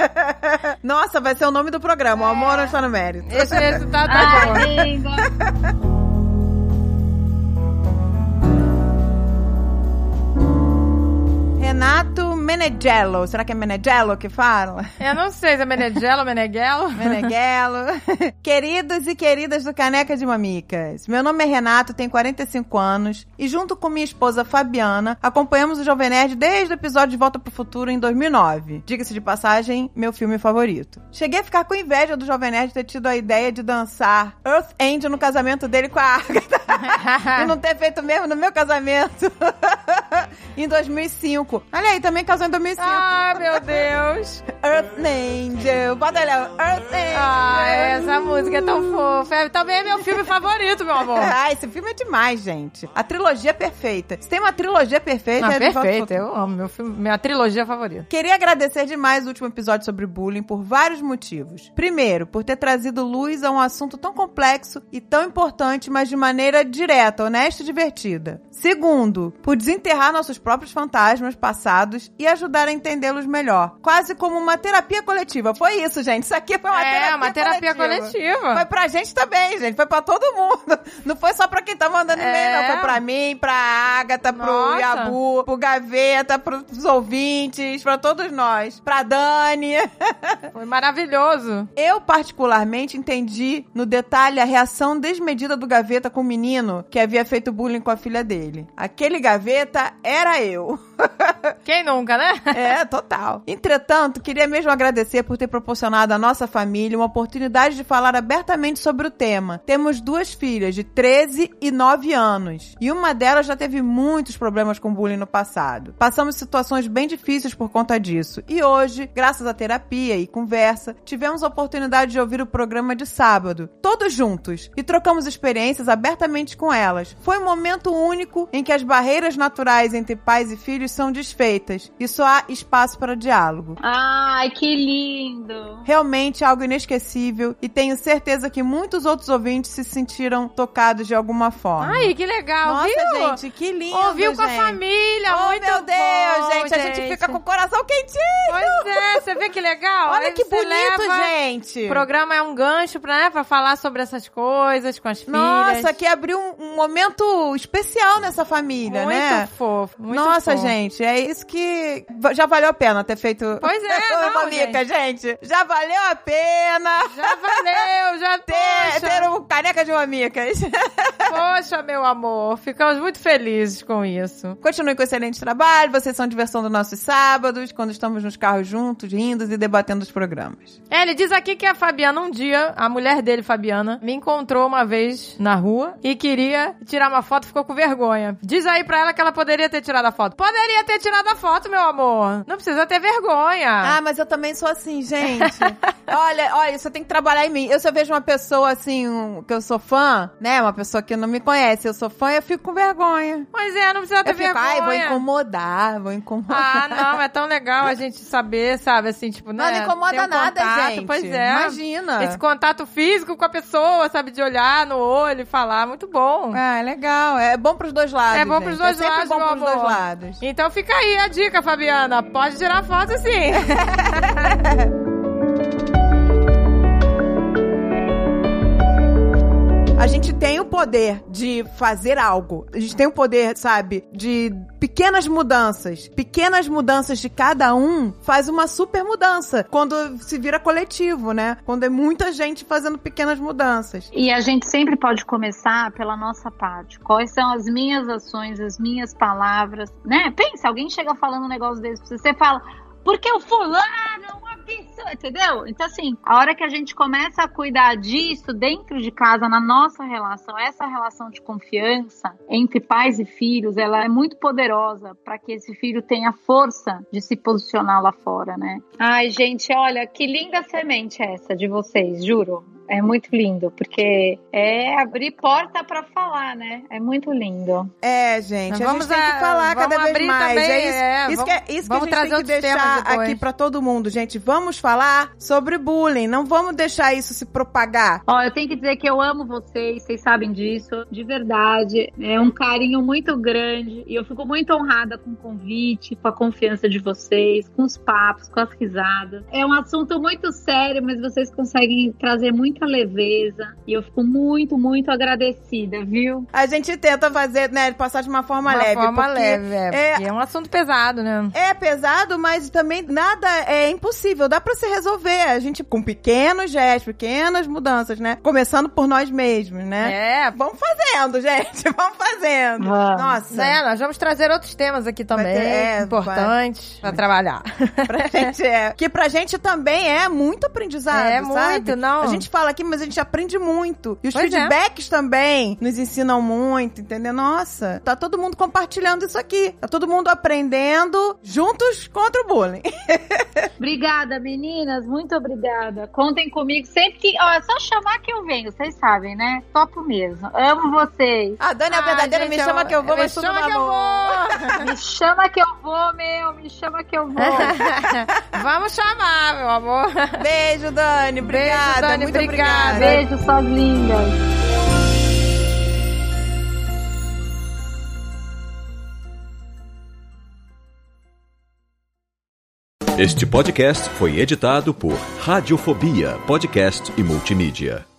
Nossa, vai ser o nome do programa. O amor não está no mérito. Esse resultado tá bom. Ai, linda. Renato Meneghello. Será que é Meneghello que fala? Eu não sei se é Meneghello ou Meneghello. Meneghello. Queridos e queridas do Caneca de Mamicas. Meu nome é Renato, tenho 45 anos e junto com minha esposa Fabiana, acompanhamos o Jovem Nerd desde o episódio de Volta pro Futuro em 2009. Diga-se de passagem, meu filme favorito. Cheguei a ficar com inveja do Jovem Nerd ter tido a ideia de dançar Earth Angel no casamento dele com a Agatha. e não ter feito mesmo no meu casamento em 2005. Olha aí, também casou em 2005. Ai, meu Deus. Earth Angel. Bota ó. Earth Angel. Ah, essa música é tão fofa. É, Também é meu filme favorito, meu amor. Ah, esse filme é demais, gente. A trilogia é perfeita. Se tem uma trilogia perfeita, Não, é Futuro. eu amo. Meu filme, minha trilogia favorita. Queria agradecer demais o último episódio sobre bullying por vários motivos. Primeiro, por ter trazido luz a um assunto tão complexo e tão importante, mas de maneira direta, honesta e divertida. Segundo, por desenterrar nossos próprios fantasmas passados e ajudar a entendê-los melhor. Quase como uma terapia coletiva. Foi isso, gente. Isso aqui foi uma é, terapia uma terapia coletiva. Foi pra gente também, gente. Foi pra todo mundo. Não foi só pra quem tá mandando e-mail, É. não. Foi pra mim, pra Agatha, pro Nossa. Yabu, pro Gaveta, pros ouvintes, pra todos nós. Pra Dani. Foi maravilhoso. Eu, particularmente, entendi no detalhe a reação desmedida do Gaveta com o menino que havia feito bullying com a filha dele. Aquele Gaveta era eu. Quem nunca, né? É, total. Entretanto, queria mesmo agradecer por ter proporcionado à nossa família uma oportunidade de falar abertamente sobre o tema. Temos duas filhas de 13 e 9 anos, e uma delas já teve muitos problemas com bullying no passado. Passamos situações bem difíceis por conta disso, e hoje, graças à terapia e conversa, tivemos a oportunidade de ouvir o programa de sábado, todos juntos, e trocamos experiências abertamente com elas. Foi um momento único em que as barreiras naturais entre pais e filhos são desfeitas e só há espaço para diálogo. Ai, que lindo! Realmente algo inesquecível e tenho certeza que muitos outros ouvintes se sentiram tocados de alguma forma. Ai, que legal, Nossa, viu? gente, que lindo, Ouviu com a gente. família, Oh, muito meu Deus, bom, gente, a gente fica com o coração quentinho. Pois é, você vê que legal? Olha Aí que bonito, gente. O programa é um gancho pra, né, pra falar sobre essas coisas com as filhas. Nossa, que abriu um, um momento especial nessa família, muito né? fofo, muito Nossa, fofo. gente, é isso que já valeu a pena ter feito Pois é, não, uma mica, gente. Já valeu a pena Já valeu, já ter, poxa, ter um caneca de mamicas. poxa, meu amor. Ficamos muito felizes com isso. Continue com o excelente trabalho, vocês são diversão dos nossos sábados, quando estamos nos carros juntos, rindo e debatendo os programas. É, ele diz aqui que a Fabiana, um dia, a mulher dele, Fabiana, me encontrou uma vez na rua e queria tirar uma foto ficou com vergonha. Diz aí pra ela que ela poderia ter tirado a foto. Poderia ter tirado a foto, meu amor. Não precisa ter vergonha. Ah, mas eu também sou assim, gente. olha, olha, você tem que trabalhar em mim. Eu se eu vejo uma pessoa assim, um- que eu sou fã, né? Uma pessoa que não me conhece, eu sou fã, eu fico com vergonha. Pois é, não precisa ter Eu fico, vergonha. ai, vou incomodar, vou incomodar. Ah, não, é tão legal a gente saber, sabe, assim, tipo, né? Não, não incomoda um nada, contato, gente. Pois é. Imagina. Esse contato físico com a pessoa, sabe, de olhar no olho e falar, muito bom. Ah, é legal. É bom pros dois lados. É bom pros dois é lados, bom pros amor. dois lados. Então fica aí a dica, Fabiana. Pode tirar foto sim. A gente tem o poder de fazer algo. A gente tem o poder, sabe, de pequenas mudanças. Pequenas mudanças de cada um faz uma super mudança. Quando se vira coletivo, né? Quando é muita gente fazendo pequenas mudanças. E a gente sempre pode começar pela nossa parte. Quais são as minhas ações, as minhas palavras, né? Pensa, alguém chega falando um negócio desse pra você, você fala, porque o fulano, entendeu? Então, assim, a hora que a gente começa a cuidar disso dentro de casa, na nossa relação, essa relação de confiança entre pais e filhos, ela é muito poderosa para que esse filho tenha força de se posicionar lá fora, né? Ai, gente, olha, que linda semente é essa de vocês, juro. É muito lindo, porque é abrir porta para falar, né? É muito lindo. É, gente, a Vamos gente tem a- que falar vamos cada vez mais. também, é isso, é, isso vamos- que, é, isso que a gente trazer tem que deixar aqui pra todo mundo, gente. Vamos falar sobre bullying. Não vamos deixar isso se propagar. Ó, eu tenho que dizer que eu amo vocês, vocês sabem disso, de verdade. É um carinho muito grande e eu fico muito honrada com o convite, com a confiança de vocês, com os papos, com as risadas. É um assunto muito sério, mas vocês conseguem trazer muita leveza e eu fico muito, muito agradecida, viu? A gente tenta fazer, né, passar de uma forma Uma leve. forma leve, é. é- porque É um assunto pesado, né? É pesado, mas também nada é impossível. Dá pra se resolver. A gente, com pequenos gestos, pequenas mudanças, né? Começando por nós mesmos, né? É. Vamos fazendo, gente. Vamos fazendo. Vamos. Nossa. Né, nós vamos trazer outros temas aqui também, ter- é, importantes pra trabalhar. Pra gente é. Que pra gente também é muito aprendizado. É sabe? muito, não. A gente fala aqui, mas a gente aprende muito. E os Pois é. feedbacks também nos ensinam muito, entendeu? Nossa, tá todo mundo compartilhando isso aqui. Tá todo mundo aprendendo juntos contra o bullying. Obrigada, meninas, muito obrigada. Contem comigo sempre que. Ó, é só chamar que eu venho, vocês sabem, né? Topo mesmo. Amo vocês. A Dani é a Ah, verdadeira, gente, me chama eu- que eu vou, me mas tudo na que eu mão. Me chama que eu vou, meu. Me chama que eu vou. Vamos chamar, meu amor. Beijo, Dani. Obrigada. Dani, muito obrigada. Obrigada. Beijo, suas lindas. Este podcast foi editado por Radiofobia, podcast e multimídia.